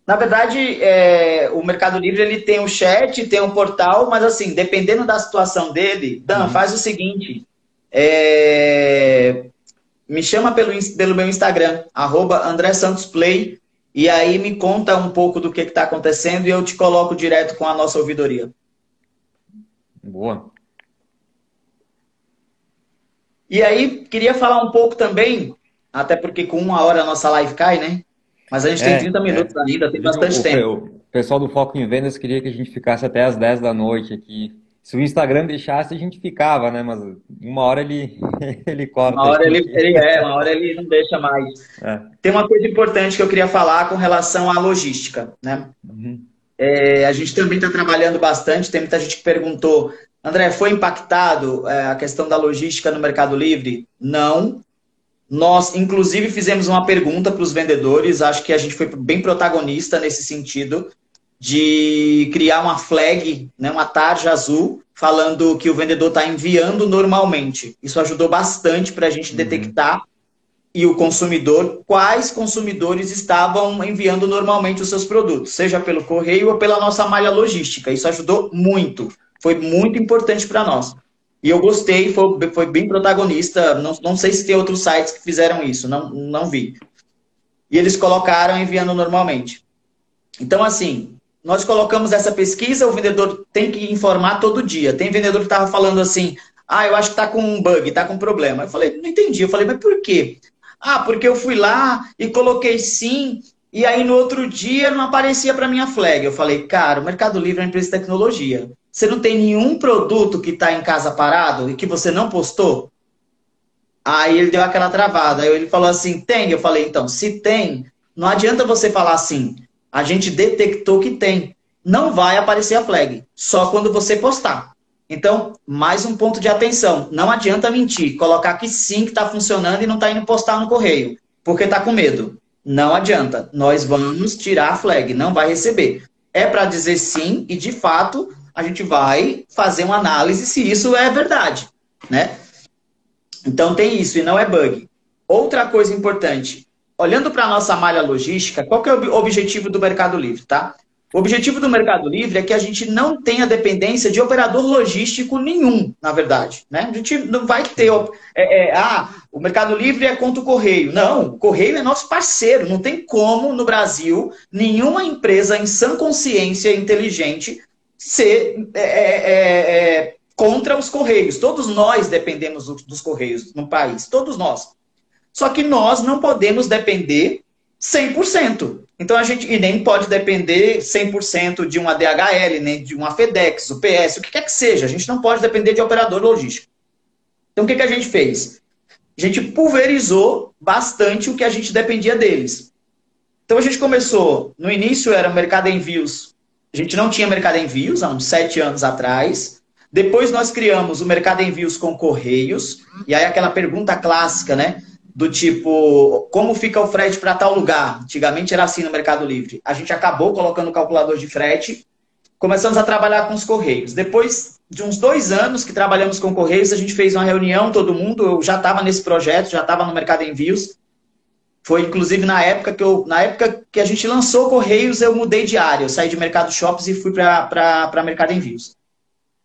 Na verdade, é, o Mercado Livre ele tem um chat, tem um portal, mas assim, dependendo da situação dele, Dan, uhum. faz o seguinte: é... Me chama pelo, pelo meu Instagram, arroba André Santos Play, e aí me conta um pouco do que está acontecendo e eu te coloco direto com a nossa ouvidoria. Boa. E aí, queria falar um pouco também, até porque com uma hora a nossa live cai, né? Mas a gente é, tem 30 minutos é. ainda, tem bastante o, tempo. O pessoal do Foco em Vendas queria que a gente ficasse até as 10 da noite aqui se o Instagram deixasse, a gente ficava, né? Mas uma hora ele, <laughs> ele corta. Uma hora ele, ele é, uma hora ele não deixa mais. É. Tem uma coisa importante que eu queria falar com relação à logística, né? Uhum. É, a gente também está trabalhando bastante, tem muita gente que perguntou, André, foi impactado é, a questão da logística no Mercado Livre? Não. Nós, inclusive, fizemos uma pergunta para os vendedores, acho que a gente foi bem protagonista nesse sentido de criar uma flag, né, uma tarja azul, falando que o vendedor está enviando normalmente. Isso ajudou bastante para a gente uhum. detectar e o consumidor quais consumidores estavam enviando normalmente os seus produtos, seja pelo correio ou pela nossa malha logística. Isso ajudou muito, foi muito importante para nós. E eu gostei, foi, foi bem protagonista. Não, não sei se tem outros sites que fizeram isso, não, não vi. E eles colocaram enviando normalmente. Então, assim, nós colocamos essa pesquisa, o vendedor tem que informar todo dia. Tem vendedor que estava falando assim, ah, eu acho que está com um bug, está com um problema. Eu falei, não entendi. Eu falei, mas por quê? Ah, porque eu fui lá e coloquei sim, e aí no outro dia não aparecia para minha flag. Eu falei, cara, o Mercado Livre é uma empresa de tecnologia. Você não tem nenhum produto que está em casa parado e que você não postou? Aí ele deu aquela travada. Aí ele falou assim, tem? Eu falei, então, se tem, não adianta você falar assim, a gente detectou que tem. Não vai aparecer a flag, só quando você postar. Então, mais um ponto de atenção. Não adianta mentir, colocar que sim, que está funcionando e não está indo postar no correio, porque está com medo. Não adianta. Nós vamos tirar a flag, não vai receber. É para dizer sim e, de fato, a gente vai fazer uma análise se isso é verdade, né? Então tem isso e não é bug. Outra coisa importante, olhando para a nossa malha logística, qual que é o objetivo do Mercado Livre, tá? O objetivo do Mercado Livre é que a gente não tenha dependência de operador logístico nenhum, na verdade. Né? A gente não vai ter. É, é, ah, o Mercado Livre é contra o Correio. Não, o Correio é nosso parceiro. Não tem como, no Brasil, nenhuma empresa em sã consciência inteligente ser é, é, é, é contra os Correios. Todos nós dependemos dos Correios no país. Todos nós. Só que nós não podemos depender 100%. Então a gente e nem pode depender 100% de uma DHL, nem de uma FedEx, o PS, o que quer que seja. A gente não pode depender de operador logístico. Então o que, que a gente fez? A gente pulverizou bastante o que a gente dependia deles. Então a gente começou, no início era o mercado envios. A gente não tinha mercado envios há uns sete anos atrás. Depois nós criamos o mercado envios com correios. E aí aquela pergunta clássica, né? do tipo, como fica o frete para tal lugar? Antigamente era assim no Mercado Livre. A gente acabou colocando o calculador de frete, começamos a trabalhar com os Correios. Depois de uns dois anos que trabalhamos com Correios, a gente fez uma reunião, todo mundo, eu já estava nesse projeto, já estava no Mercado Envios. Foi inclusive na época que eu, na época que a gente lançou Correios, eu mudei de área. Eu saí de Mercado Shops e fui para Mercado Envios.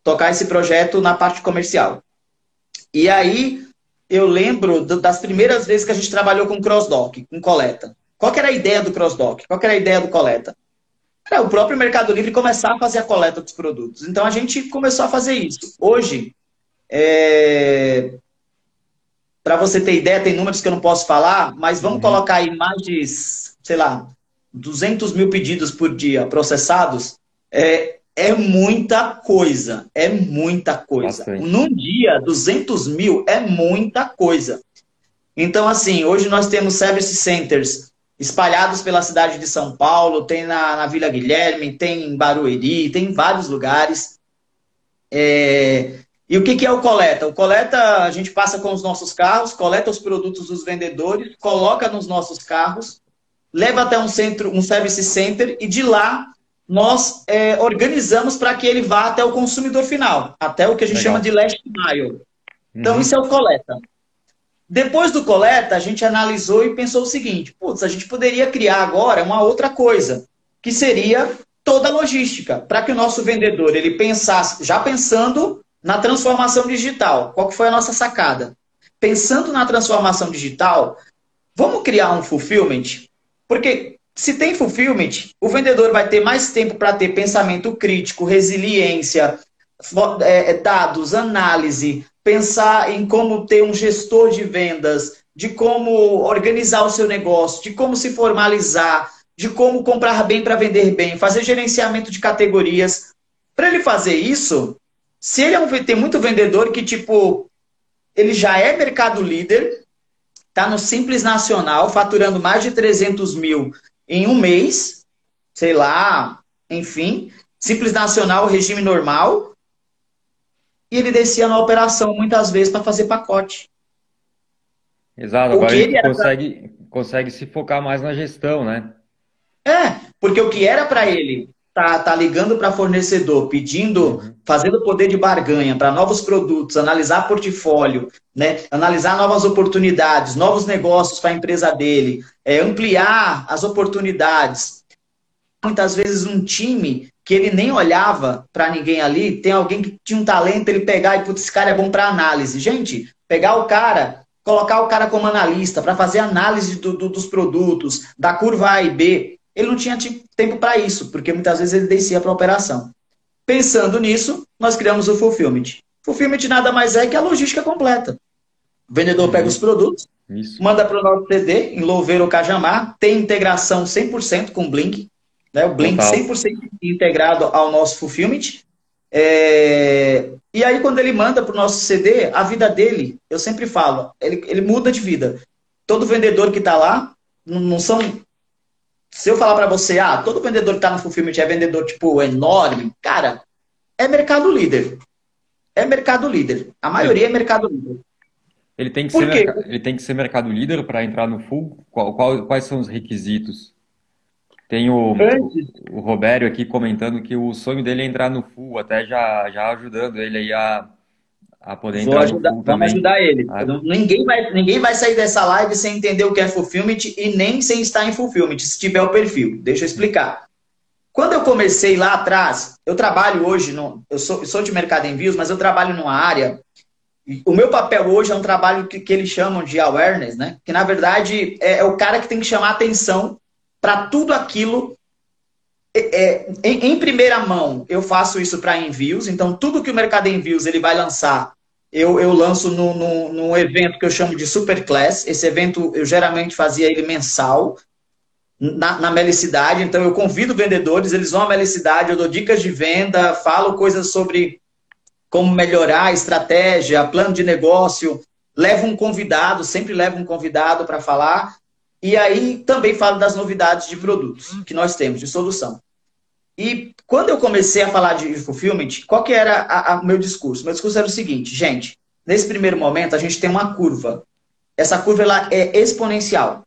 Tocar esse projeto na parte comercial. E aí, eu lembro das primeiras vezes que a gente trabalhou com cross-dock, com coleta. Qual era a ideia do cross-dock? Qual era a ideia do coleta? Era o próprio Mercado Livre começar a fazer a coleta dos produtos. Então a gente começou a fazer isso. Hoje, é... para você ter ideia, tem números que eu não posso falar, mas vamos uhum. colocar aí mais de, sei lá, 200 mil pedidos por dia processados. É, é muita coisa. É muita coisa. Num dia, 200 mil é muita coisa. Então, assim, hoje nós temos service centers espalhados pela cidade de São Paulo, tem na, na Vila Guilherme, tem em Barueri, tem em vários lugares. É... E o que, que é o coleta? O coleta a gente passa com os nossos carros, coleta os produtos dos vendedores, coloca nos nossos carros, leva até um centro, um service center e de lá nós é, organizamos para que ele vá até o consumidor final, até o que a gente Legal. chama de last mile. Então uhum. isso é o coleta. Depois do coleta, a gente analisou e pensou o seguinte: putz, a gente poderia criar agora uma outra coisa, que seria toda a logística, para que o nosso vendedor ele pensasse, já pensando na transformação digital. Qual que foi a nossa sacada? Pensando na transformação digital, vamos criar um fulfillment? Porque se tem fulfillment, o vendedor vai ter mais tempo para ter pensamento crítico, resiliência, é, dados, análise, pensar em como ter um gestor de vendas, de como organizar o seu negócio, de como se formalizar, de como comprar bem para vender bem, fazer gerenciamento de categorias. Para ele fazer isso, se ele é um, tem muito vendedor que, tipo, ele já é mercado líder, está no Simples Nacional, faturando mais de 300 mil em um mês, sei lá, enfim, Simples Nacional, regime normal, e ele descia na operação muitas vezes para fazer pacote. Exato, agora ele, consegue, pra... consegue se focar mais na gestão, né? É, porque o que era para ele tá, tá ligando para fornecedor, pedindo, uhum. fazendo poder de barganha para novos produtos, analisar portfólio, né? analisar novas oportunidades, novos negócios para a empresa dele, é, ampliar as oportunidades. Muitas vezes um time que ele nem olhava para ninguém ali, tem alguém que tinha um talento, ele pegar e, putz, esse cara é bom para análise. Gente, pegar o cara, colocar o cara como analista para fazer análise do, do, dos produtos, da curva A e B, ele não tinha tempo para isso, porque muitas vezes ele descia para a operação. Pensando nisso, nós criamos o Fulfillment. Fulfillment nada mais é que a logística completa. O vendedor pega os produtos, isso. manda para o nosso CD, em Louveiro ou Cajamar, tem integração 100% com o Blink, né? O Blink Total. 100% integrado ao nosso Fulfillment. É... E aí, quando ele manda para o nosso CD, a vida dele, eu sempre falo, ele, ele muda de vida. Todo vendedor que está lá, não, não, são. Se eu falar para você, ah, todo vendedor que está no Fulfillment é vendedor, tipo, enorme, cara, é mercado líder. É mercado líder. A maioria é, mercado líder. Ele tem que, ser, ele tem que ser mercado líder para entrar no full? Qual, qual, quais são os requisitos? Tem o, o Robério aqui comentando que o sonho dele é entrar no full, até já, já ajudando ele aí a, a poder Vou ajudar, também. Vamos ajudar ele. Ah. Ninguém, vai, ninguém vai sair dessa live sem entender o que é fulfillment e nem sem estar em fulfillment, se tiver o perfil. Deixa eu explicar. Quando eu comecei lá atrás, eu trabalho hoje, no, eu, sou, sou de mercado envios, mas eu trabalho numa área. O meu papel hoje é um trabalho que, que eles chamam de awareness, né? Que na verdade é, é o cara que tem que chamar atenção para tudo aquilo. É, é, em, em, primeira mão, eu faço isso para envios, então tudo que o mercado envios ele vai lançar, eu, eu lanço no, evento que eu chamo de Superclass. Esse evento eu geralmente fazia ele mensal, na, na Melicidade. Então eu convido vendedores, eles vão à Melicidade, eu dou dicas de venda, falo coisas sobre como melhorar a estratégia, plano de negócio, levo um convidado, sempre levo um convidado para falar. E aí também falo das novidades de produtos que nós temos, de solução. E quando eu comecei a falar de fulfillment, qual que era o meu discurso? Meu discurso era o seguinte, gente, nesse primeiro momento a gente tem uma curva. Essa curva ela é exponencial.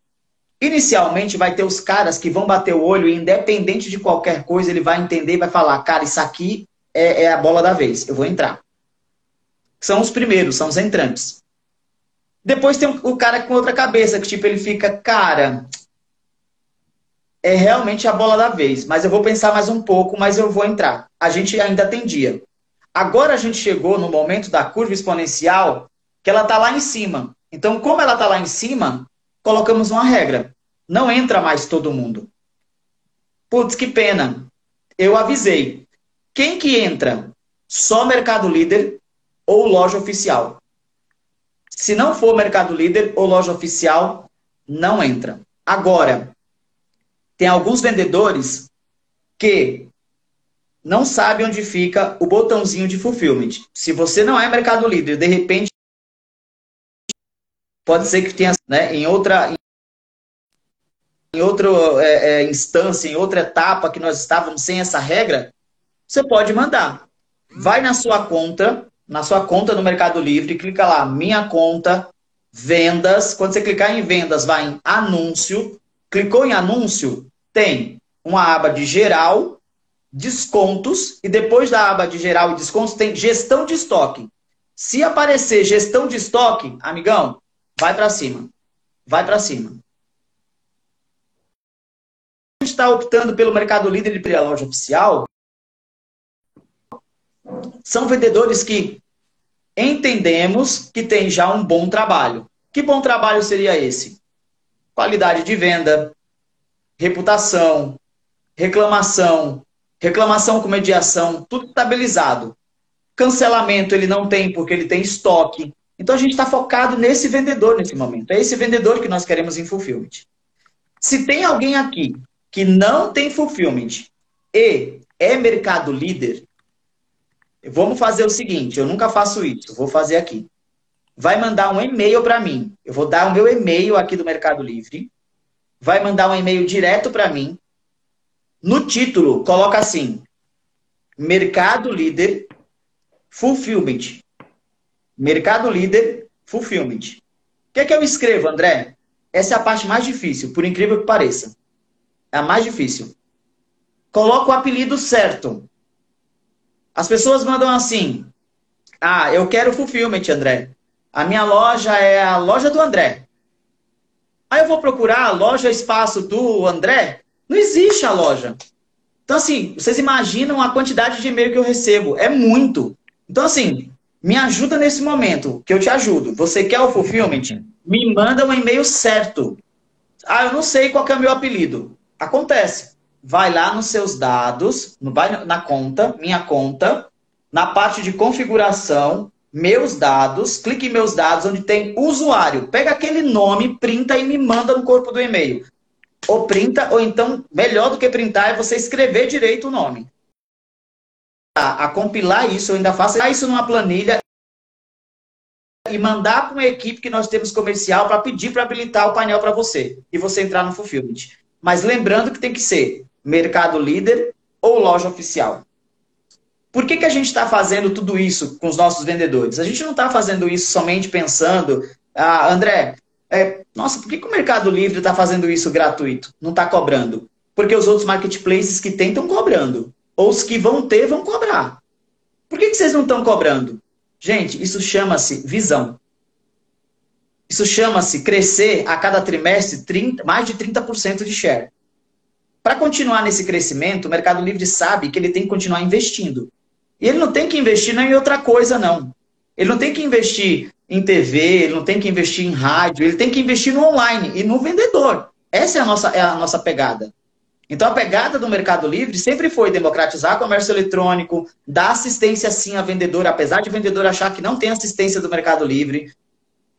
Inicialmente vai ter os caras que vão bater o olho e independente de qualquer coisa, ele vai entender e vai falar, cara, isso aqui é, é a bola da vez, eu vou entrar. São os primeiros, são os entrantes. Depois tem o cara com outra cabeça, que tipo, ele fica, cara, é realmente a bola da vez, mas eu vou pensar mais um pouco, mas eu vou entrar. A gente ainda tem dia. Agora a gente chegou no momento da curva exponencial que ela está lá em cima. Então, como ela está lá em cima, colocamos uma regra. Não entra mais todo mundo. Putz, que pena. Eu avisei. Quem que entra? Só Mercado Líder ou loja oficial. Se não for Mercado Líder ou loja oficial, não entra. Agora, tem alguns vendedores que não sabe onde fica o botãozinho de fulfillment. Se você não é Mercado Livre, de repente pode ser que tenha né, em outra em outra é, é, instância, em outra etapa que nós estávamos sem essa regra, você pode mandar. Vai na sua conta, na sua conta no Mercado Livre, clica lá, minha conta, vendas. Quando você clicar em vendas, vai em anúncio. Clicou em anúncio, tem uma aba de geral, descontos, e depois da aba de geral e descontos tem gestão de estoque. Se aparecer gestão de estoque, amigão, vai para cima. Vai para cima. A gente está optando pelo Mercado Líder e pela loja oficial. São vendedores que entendemos que tem já um bom trabalho. Que bom trabalho seria esse? Qualidade de venda, reputação, reclamação, reclamação com mediação, tudo estabilizado. Cancelamento ele não tem porque ele tem estoque. Então a gente está focado nesse vendedor nesse momento. É esse vendedor que nós queremos em fulfillment. Se tem alguém aqui que não tem fulfillment e é mercado líder, vamos fazer o seguinte: eu nunca faço isso, vou fazer aqui. Vai mandar um e-mail para mim. Eu vou dar o meu e-mail aqui do Mercado Livre. Vai mandar um e-mail direto para mim no título, coloca assim: Mercado Líder Fulfillment. Mercado Líder Fulfillment. O que é que eu escrevo, André? Essa é a parte mais difícil, por incrível que pareça. É a mais difícil. Coloca o apelido certo. As pessoas mandam assim: Ah, eu quero Fulfillment, André. A minha loja é a loja do André. Aí eu vou procurar a loja espaço do André. Não existe a loja. Então, assim, vocês imaginam a quantidade de e-mail que eu recebo. É muito. Então, assim, me ajuda nesse momento, que eu te ajudo. Você quer o fulfillment? Me manda um e-mail certo. Ah, eu não sei qual é o meu apelido. Acontece. Vai lá nos seus dados, na conta, minha conta, na parte de configuração, meus dados, clique em meus dados, onde tem usuário. Pega aquele nome, printa e me manda no corpo do e-mail ou printa, ou então, melhor do que printar é você escrever direito o nome. A, a compilar isso, eu ainda faço isso numa planilha e mandar para uma equipe que nós temos comercial para pedir para habilitar o painel para você e você entrar no Fulfillment. Mas lembrando que tem que ser mercado líder ou loja oficial. Por que, que a gente está fazendo tudo isso com os nossos vendedores? A gente não está fazendo isso somente pensando, ah, André, é, nossa, por que, que o Mercado Livre está fazendo isso gratuito? Não está cobrando? Porque os outros marketplaces que tem estão cobrando. Ou os que vão ter vão cobrar. Por que, que vocês não estão cobrando? Gente, isso chama-se visão. Isso chama-se crescer a cada trimestre 30, mais de 30% de share. Para continuar nesse crescimento, o Mercado Livre sabe que ele tem que continuar investindo. E ele não tem que investir em outra coisa, não. Ele não tem que investir em TV, ele não tem que investir em rádio, ele tem que investir no online e no vendedor. Essa é a nossa, é a nossa pegada. Então a pegada do Mercado Livre sempre foi democratizar o comércio eletrônico, dar assistência sim a vendedor, apesar de vendedor achar que não tem assistência do Mercado Livre,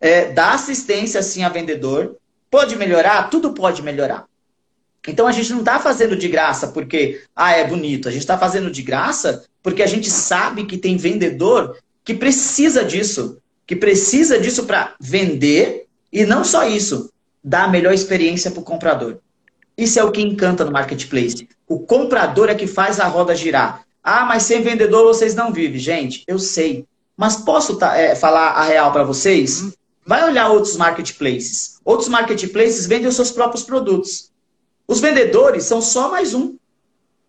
é, dar assistência sim a vendedor. Pode melhorar? Tudo pode melhorar. Então a gente não está fazendo de graça porque ah, é bonito. A gente está fazendo de graça porque a gente sabe que tem vendedor que precisa disso que precisa disso para vender e não só isso, dar a melhor experiência para o comprador. Isso é o que encanta no marketplace. O comprador é que faz a roda girar. Ah, mas sem vendedor vocês não vivem. Gente, eu sei. Mas posso tá, é, falar a real para vocês? Vai olhar outros marketplaces. Outros marketplaces vendem os seus próprios produtos. Os vendedores são só mais um.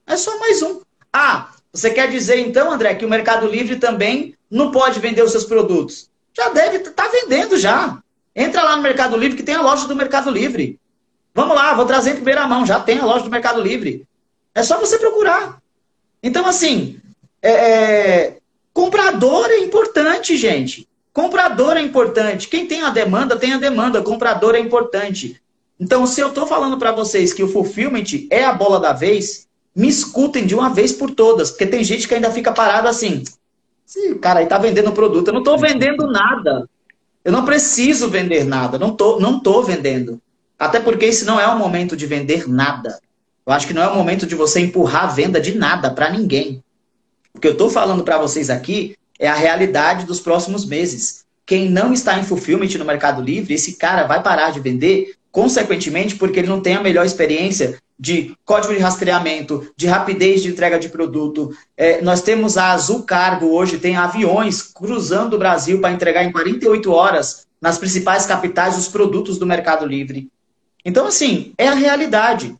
É só mais um. Ah, você quer dizer então, André, que o Mercado Livre também não pode vender os seus produtos? já deve estar tá vendendo já. Entra lá no Mercado Livre que tem a loja do Mercado Livre. Vamos lá, vou trazer em primeira mão, já tem a loja do Mercado Livre. É só você procurar. Então, assim, é, é, comprador é importante, gente. Comprador é importante. Quem tem a demanda, tem a demanda. Comprador é importante. Então, se eu estou falando para vocês que o fulfillment é a bola da vez, me escutem de uma vez por todas, porque tem gente que ainda fica parado assim. Sim, cara aí tá vendendo produto. Eu não estou vendendo nada. Eu não preciso vender nada. Não tô, não tô vendendo. Até porque esse não é o momento de vender nada. Eu acho que não é o momento de você empurrar a venda de nada para ninguém. O que eu estou falando para vocês aqui é a realidade dos próximos meses. Quem não está em fulfillment no Mercado Livre, esse cara vai parar de vender, consequentemente, porque ele não tem a melhor experiência de código de rastreamento, de rapidez de entrega de produto. É, nós temos a Azul Cargo hoje, tem aviões cruzando o Brasil para entregar em 48 horas nas principais capitais os produtos do Mercado Livre. Então, assim, é a realidade.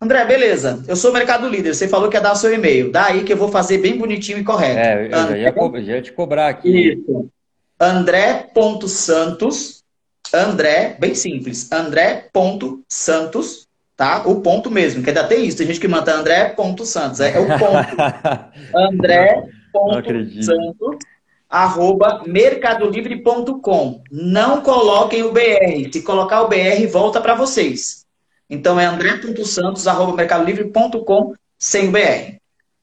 André, beleza. Eu sou Mercado Líder. Você falou que ia dar o seu e-mail. Dá aí que eu vou fazer bem bonitinho e correto. É, eu já ia, já ia te cobrar aqui. Isso. André.santos. André, bem simples. André.santos, tá? O ponto mesmo, que ainda tem isso. Tem gente que manda André.santos. É, é o ponto. <laughs> André.santos arroba mercadolivre.com. Não coloquem o BR. Se colocar o BR, volta para vocês. Então é andré.santos.mercadolivre.com sem o BR.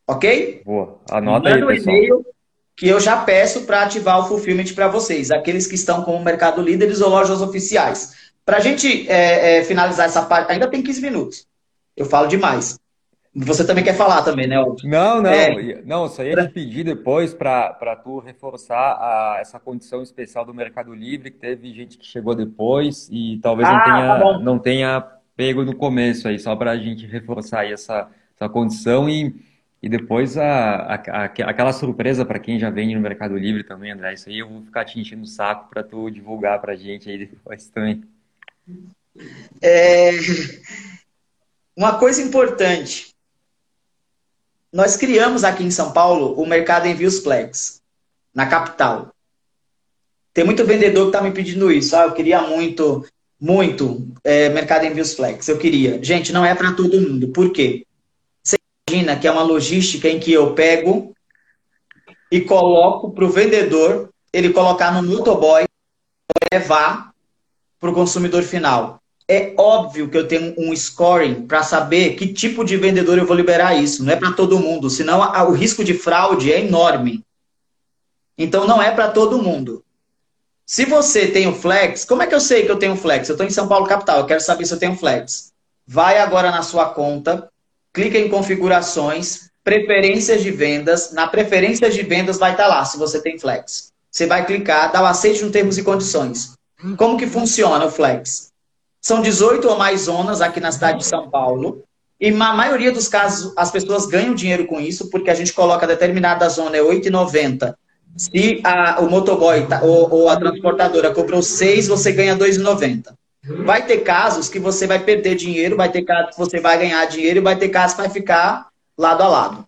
Ok? Boa. Anota Manda aí, pessoal. e-mail que eu já peço para ativar o Fulfillment para vocês, aqueles que estão como Mercado Líderes ou lojas oficiais. Para a gente é, é, finalizar essa parte, ainda tem 15 minutos. Eu falo demais. Você também quer falar também, né? Não, não. É... Não, só ia te pedir depois para tu reforçar a, essa condição especial do Mercado Livre, que teve gente que chegou depois e talvez ah, não, tenha, tá não tenha pego no começo aí, só para a gente reforçar aí essa, essa condição e, e depois a, a, a aquela surpresa para quem já vende no Mercado Livre também, André. Isso aí eu vou ficar te enchendo o saco para tu divulgar para a gente aí depois também. É... Uma coisa importante. Nós criamos aqui em São Paulo o mercado Envios Flex, na capital. Tem muito vendedor que está me pedindo isso. Ah, eu queria muito muito é, mercado envios flex. Eu queria. Gente, não é para todo mundo. Por quê? Imagina que é uma logística em que eu pego e coloco para o vendedor ele colocar no motoboy levar para o consumidor final. É óbvio que eu tenho um scoring para saber que tipo de vendedor eu vou liberar isso. Não é para todo mundo, senão o risco de fraude é enorme. Então não é para todo mundo. Se você tem o flex, como é que eu sei que eu tenho flex? Eu estou em São Paulo capital, eu quero saber se eu tenho flex. Vai agora na sua conta, clica em configurações, preferências de vendas. Na preferências de vendas vai estar tá lá se você tem flex. Você vai clicar, dá o aceite no termos e condições. Como que funciona o flex? São 18 ou mais zonas aqui na cidade de São Paulo. E na maioria dos casos, as pessoas ganham dinheiro com isso, porque a gente coloca determinada zona é 8,90 se a, o motoboy tá, ou, ou, a transportadora comprou 6, você ganha 2,90. Vai ter casos que você vai perder dinheiro, vai ter casos que você vai ganhar dinheiro e vai ter casos que vai ficar lado a lado.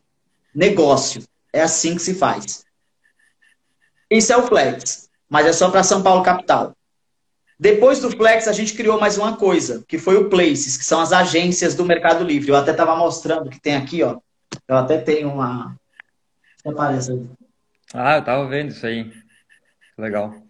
Negócio. É assim que se faz. Isso é o Flex, mas é só para São Paulo capital. Depois do Flex, a gente criou mais uma coisa, que foi o Places, que são as agências do Mercado Livre. Eu até estava mostrando que tem aqui, ó. Eu até tenho uma. Aparece. Ah, eu tava vendo isso aí. Legal.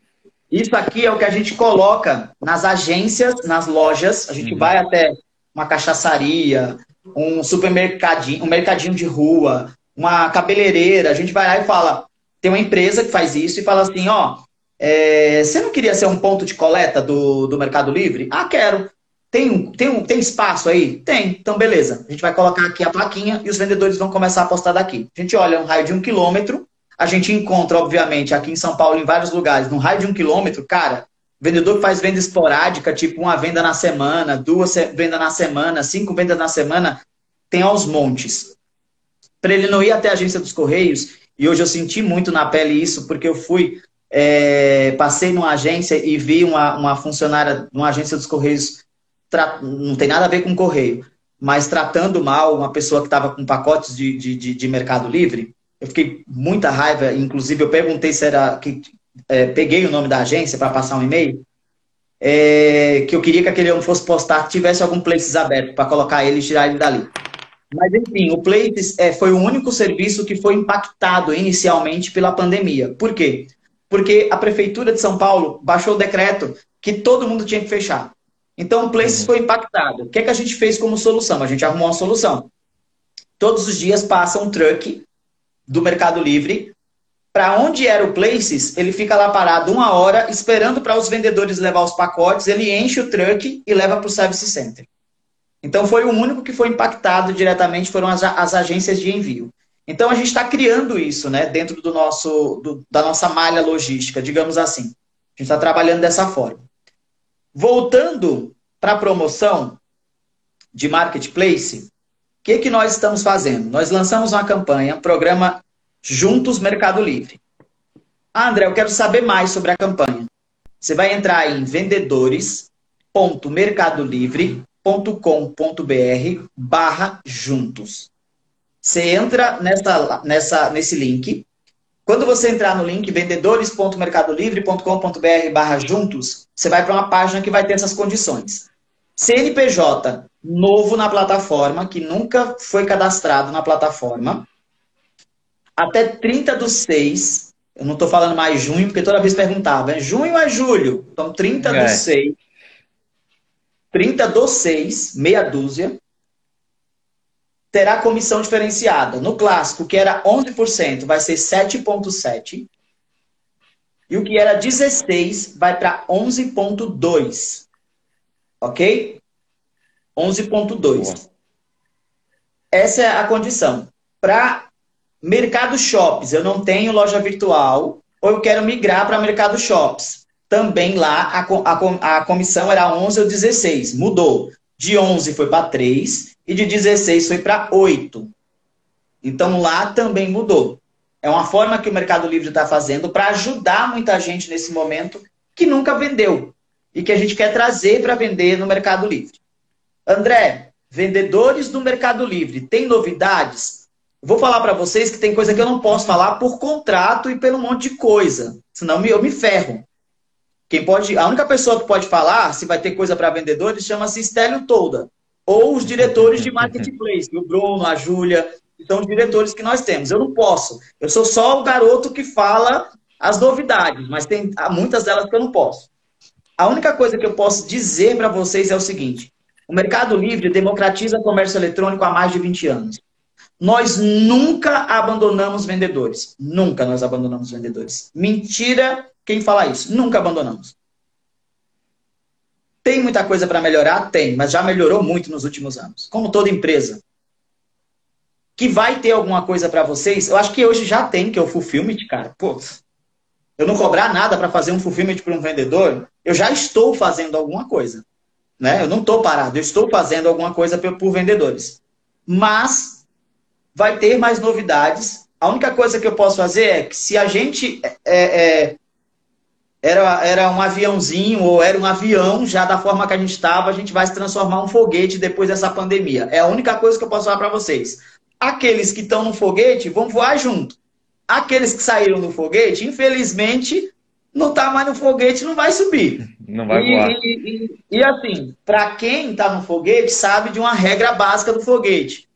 Isso aqui é o que a gente coloca nas agências, nas lojas. A gente uhum. vai até uma cachaçaria, um supermercadinho, um mercadinho de rua, uma cabeleireira. A gente vai lá e fala: tem uma empresa que faz isso e fala assim: ó, é, você não queria ser um ponto de coleta do, do Mercado Livre? Ah, quero. Tem, tem, tem espaço aí? Tem. Então, beleza. A gente vai colocar aqui a plaquinha e os vendedores vão começar a postar daqui. A gente olha um raio de um quilômetro a gente encontra, obviamente, aqui em São Paulo, em vários lugares, no raio de um quilômetro, cara, vendedor que faz venda esporádica, tipo uma venda na semana, duas vendas na semana, cinco vendas na semana, tem aos montes. Para ele não ir até a agência dos Correios, e hoje eu senti muito na pele isso, porque eu fui, é, passei numa agência e vi uma, uma funcionária numa agência dos Correios, não tem nada a ver com correio, mas tratando mal uma pessoa que estava com pacotes de, de, de, de Mercado Livre, eu fiquei muita raiva, inclusive eu perguntei se era que é, peguei o nome da agência para passar um e-mail, é, que eu queria que aquele homem fosse postar, tivesse algum Places aberto para colocar ele e tirar ele dali. Mas enfim, o Places é, foi o único serviço que foi impactado inicialmente pela pandemia. Por quê? Porque a prefeitura de São Paulo baixou o decreto que todo mundo tinha que fechar. Então o Places uhum. foi impactado. O que, é que a gente fez como solução? A gente arrumou uma solução. Todos os dias passa um truck do Mercado Livre. Para onde era o Places, ele fica lá parado uma hora, esperando para os vendedores levar os pacotes, ele enche o truck e leva para o Service Center. Então foi o único que foi impactado diretamente foram as, as agências de envio. Então a gente está criando isso, né, dentro do nosso, do, da nossa malha logística, digamos assim. A gente está trabalhando dessa forma. Voltando para a promoção de marketplace, que, que nós estamos fazendo? Nós lançamos uma campanha, programa Juntos Mercado Livre. Ah, André, eu quero saber mais sobre a campanha. Você vai entrar em vendedores.mercadolivre.com.br barra juntos. Você entra nessa, nessa, nesse link. Quando você entrar no link vendedores.mercadolivre.com.br barra juntos, você vai para uma página que vai ter essas condições. CNPJ novo na plataforma, que nunca foi cadastrado na plataforma, até 30 do 6, eu não estou falando mais junho, porque toda vez perguntava, é junho ou é julho? Então, 30 é. do 6, 30 do 6, meia dúzia, terá comissão diferenciada. No clássico, que era 11%, vai ser 7,7%. E o que era 16 vai para 11,2. Ok? 11,2. Essa é a condição. Para mercado shops, eu não tenho loja virtual, ou eu quero migrar para mercado shops. Também lá a, a, a comissão era 11 ou 16. Mudou. De 11 foi para 3 e de 16 foi para 8. Então lá também mudou. É uma forma que o Mercado Livre está fazendo para ajudar muita gente nesse momento que nunca vendeu e que a gente quer trazer para vender no Mercado Livre. André, vendedores do Mercado Livre, tem novidades? Vou falar para vocês que tem coisa que eu não posso falar por contrato e pelo monte de coisa, senão eu me ferro. Quem pode, a única pessoa que pode falar se vai ter coisa para vendedores chama-se Stélio Tolda ou os diretores de marketplace, o Bruno, a Júlia, são os diretores que nós temos. Eu não posso. Eu sou só o garoto que fala as novidades, mas tem muitas delas que eu não posso. A única coisa que eu posso dizer para vocês é o seguinte: o Mercado Livre democratiza o comércio eletrônico há mais de 20 anos. Nós nunca abandonamos vendedores. Nunca nós abandonamos vendedores. Mentira quem fala isso. Nunca abandonamos. Tem muita coisa para melhorar? Tem, mas já melhorou muito nos últimos anos. Como toda empresa. Que vai ter alguma coisa para vocês? Eu acho que hoje já tem, que é o fulfillment, cara. Pô, eu não cobrar nada para fazer um fulfillment para um vendedor, eu já estou fazendo alguma coisa. Né? Eu não estou parado, eu estou fazendo alguma coisa por vendedores. Mas vai ter mais novidades. A única coisa que eu posso fazer é que se a gente é, é, era, era um aviãozinho ou era um avião, já da forma que a gente estava, a gente vai se transformar um foguete depois dessa pandemia. É a única coisa que eu posso falar para vocês. Aqueles que estão no foguete vão voar junto. Aqueles que saíram do foguete, infelizmente, não está mais no foguete, não vai subir. Não vai voar. E, e, e assim, para quem está no foguete, sabe de uma regra básica do foguete.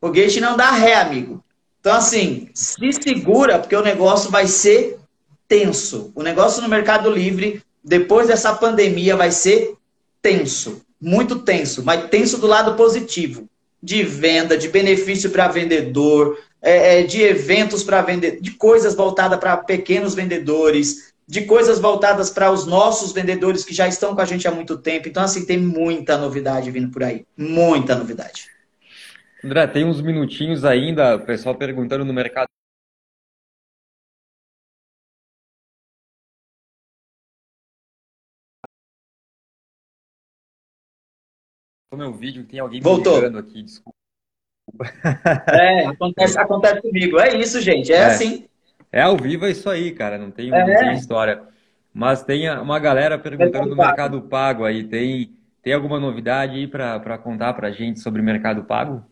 Foguete não dá ré, amigo. Então, assim, se segura, porque o negócio vai ser tenso. O negócio no Mercado Livre, depois dessa pandemia, vai ser tenso. Muito tenso, mas tenso do lado positivo. De venda, de benefício para vendedor, é, é, de eventos para vender, de coisas voltadas para pequenos vendedores, de coisas voltadas para os nossos vendedores que já estão com a gente há muito tempo. Então, assim, tem muita novidade vindo por aí. Muita novidade. André, tem uns minutinhos ainda, o pessoal perguntando no mercado meu vídeo, tem alguém Voltou. me aqui, desculpa. É, acontece, acontece comigo. É isso, gente. É, é, assim. É ao vivo, é isso aí, cara. Não tem, é. não tem história. Mas tem uma galera perguntando do Mercado Pago aí. Tem, tem alguma novidade aí para contar para gente sobre o Mercado Pago?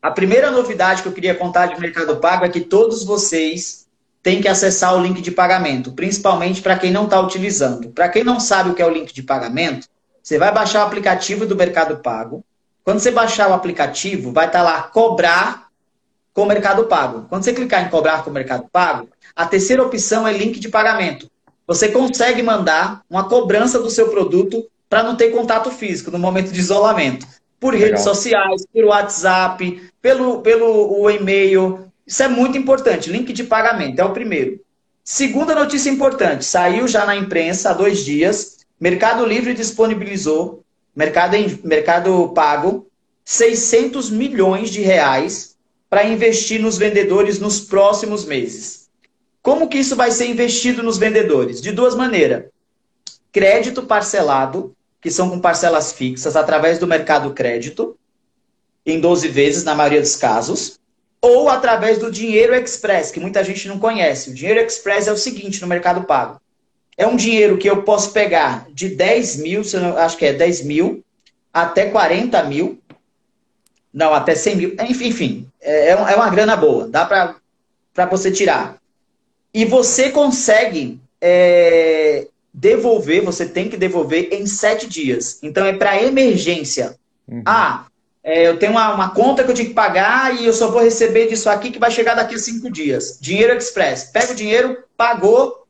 A primeira novidade que eu queria contar de Mercado Pago é que todos vocês têm que acessar o link de pagamento, principalmente para quem não está utilizando. Para quem não sabe o que é o link de pagamento, você vai baixar o aplicativo do Mercado Pago. Quando você baixar o aplicativo, vai estar tá lá cobrar com o Mercado Pago. Quando você clicar em cobrar com o Mercado Pago, a terceira opção é link de pagamento. Você consegue mandar uma cobrança do seu produto para não ter contato físico no momento de isolamento. Por Legal. redes sociais, por WhatsApp, pelo, pelo e-mail. Isso é muito importante. Link de pagamento é o primeiro. Segunda notícia importante: saiu já na imprensa há dois dias Mercado Livre disponibilizou Mercado, mercado Pago, 600 milhões de reais para investir nos vendedores nos próximos meses. Como que isso vai ser investido nos vendedores? De duas maneiras. Crédito parcelado, que são com parcelas fixas, através do mercado crédito, em 12 vezes, na maioria dos casos, ou através do dinheiro express, que muita gente não conhece. O dinheiro express é o seguinte no mercado pago. É um dinheiro que eu posso pegar de 10 mil, acho que é 10 mil, até 40 mil, não, até 100 mil, enfim, enfim é, é uma grana boa, dá para você tirar. E você consegue é, devolver, você tem que devolver em sete dias. Então é para emergência. Uhum. Ah, é, eu tenho uma, uma, conta que eu tinha que pagar e eu só vou receber disso aqui que vai chegar daqui a cinco dias. Dinheiro Express. Pega o dinheiro, pagou,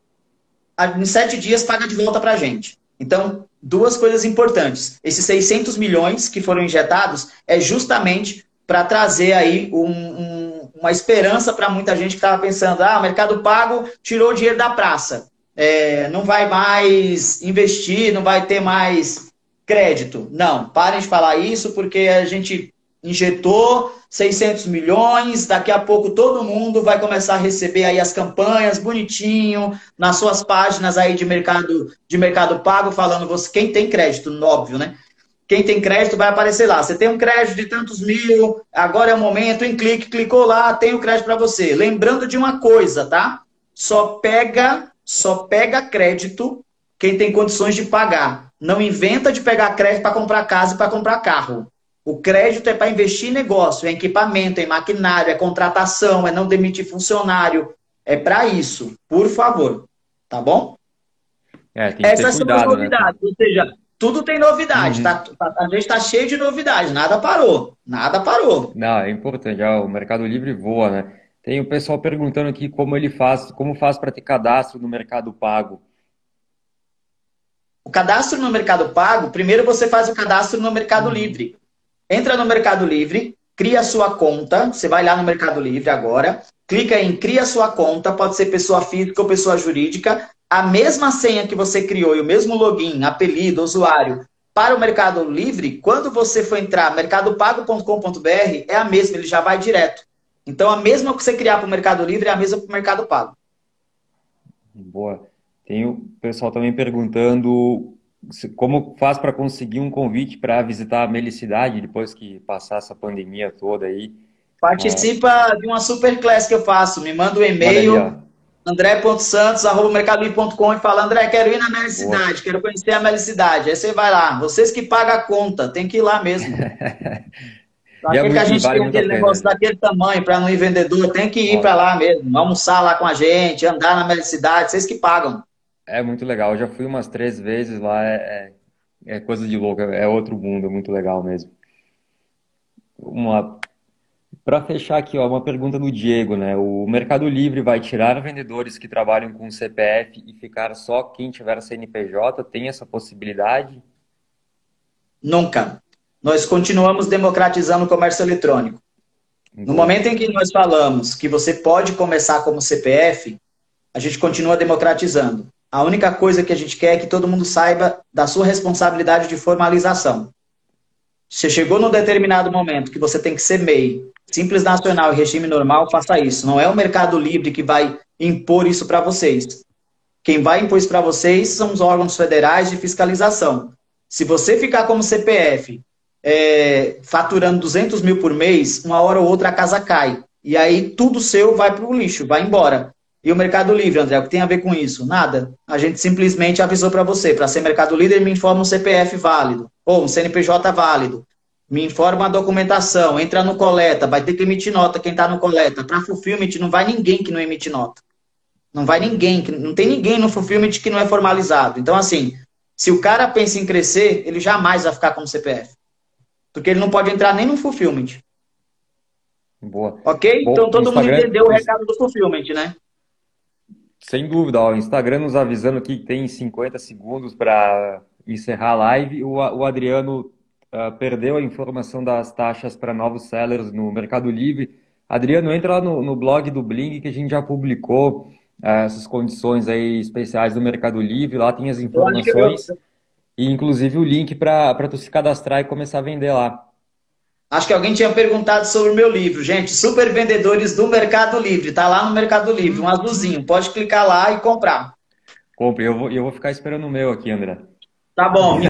em sete dias paga de volta para a gente. Então, duas coisas importantes. Esses 600 milhões que foram injetados é justamente para trazer aí um, um, uma esperança para muita gente que estava pensando, ah, o Mercado Pago tirou o dinheiro da praça. É, não vai mais investir, não vai ter mais crédito. Não, parem de falar isso, porque a gente injetou 600 milhões, daqui a pouco todo mundo vai começar a receber aí as campanhas bonitinho nas suas páginas aí de mercado de mercado pago falando você quem tem crédito, óbvio, né? Quem tem crédito vai aparecer lá. Você tem um crédito de tantos mil, agora é o momento, em clique, clicou lá, tem o crédito para você. Lembrando de uma coisa, tá? Só pega, só pega crédito quem tem condições de pagar. Não inventa de pegar crédito para comprar casa e para comprar carro. O crédito é para investir em negócio, é equipamento, é maquinário, é contratação, é não demitir funcionário. É para isso, por favor. Tá bom? É, tem que Essas cuidado, são as né? novidades. Né? Ou seja, tudo tem novidade. Uhum. Tá, tá, a gente está cheio de novidades. Nada parou. Nada parou. Não, é importante. O Mercado Livre voa, né? Tem o pessoal perguntando aqui como ele faz, como faz para ter cadastro no Mercado Pago. O cadastro no Mercado Pago, primeiro você faz o cadastro no Mercado uhum. Livre. Entra no Mercado Livre, cria sua conta, você vai lá no Mercado Livre agora, clica em cria sua conta, pode ser pessoa física ou pessoa jurídica, a mesma senha que você criou e o mesmo login, apelido, usuário, para o Mercado Livre, quando você for entrar mercadopago.com.br, é a mesma, ele já vai direto. Então, a mesma que você criar para o Mercado Livre é a mesma para o Mercado Pago. Boa. Tem o pessoal também perguntando como faz para conseguir um convite para visitar a Melicidade depois que passar essa pandemia toda aí. Participa é... de uma superclass que eu faço. Me manda um e-mail andré.santos.mercadolivre.com e fala, André, quero ir na Melicidade, quero conhecer a Melicidade. Aí você vai lá. Vocês que pagam a conta, tem que ir lá mesmo. <laughs> Pra é que, a gente vale tem aquele negócio daquele tamanho para não ir vendedor? Tem que ir para lá mesmo, almoçar lá com a gente, andar na Melicidade, vocês que pagam. É muito legal. Eu já fui umas três vezes lá. É, é, é coisa de louco. É outro mundo. É muito legal mesmo. Uma... Para fechar aqui, ó, uma pergunta do Diego, né? O Mercado Livre vai tirar vendedores que trabalham com CPF e ficar só quem tiver CNPJ? Tem essa possibilidade? Nunca. Nós continuamos democratizando o comércio eletrônico. No momento em que nós falamos que você pode começar como CPF, a gente continua democratizando. A única coisa que a gente quer é que todo mundo saiba da sua responsabilidade de formalização. Você chegou num determinado momento que você tem que ser MEI, Simples Nacional e regime normal, faça isso. Não é o Mercado Livre que vai impor isso para vocês. Quem vai impor isso para vocês são os órgãos federais de fiscalização. Se você ficar como CPF, é, faturando 200 mil por mês, uma hora ou outra a casa cai. E aí tudo seu vai para o lixo, vai embora. E o Mercado Livre, André, o que tem a ver com isso? Nada. A gente simplesmente avisou para você, para ser Mercado Líder, me informa um CPF válido, ou um CNPJ válido. Me informa a documentação, entra no coleta, vai ter que emitir nota quem está no coleta. Para fulfillment não vai ninguém que não emite nota. Não vai ninguém, não tem ninguém no fulfillment que não é formalizado. Então, assim, se o cara pensa em crescer, ele jamais vai ficar como CPF. Porque ele não pode entrar nem no fulfillment. Boa. Ok? Bom, então todo mundo entendeu o recado do fulfillment, né? Sem dúvida, ó, o Instagram nos avisando que tem 50 segundos para encerrar a live. O, o Adriano uh, perdeu a informação das taxas para novos sellers no Mercado Livre. Adriano, entra lá no, no blog do Bling que a gente já publicou uh, essas condições aí especiais do Mercado Livre. Lá tem as informações. e inclusive o link para tu se cadastrar e começar a vender lá. Acho que alguém tinha perguntado sobre o meu livro. Gente, Super Vendedores do Mercado Livre. Tá lá no Mercado Livre, um azulzinho. Pode clicar lá e comprar. Compre, eu vou, eu vou ficar esperando o meu aqui, André. Tá bom.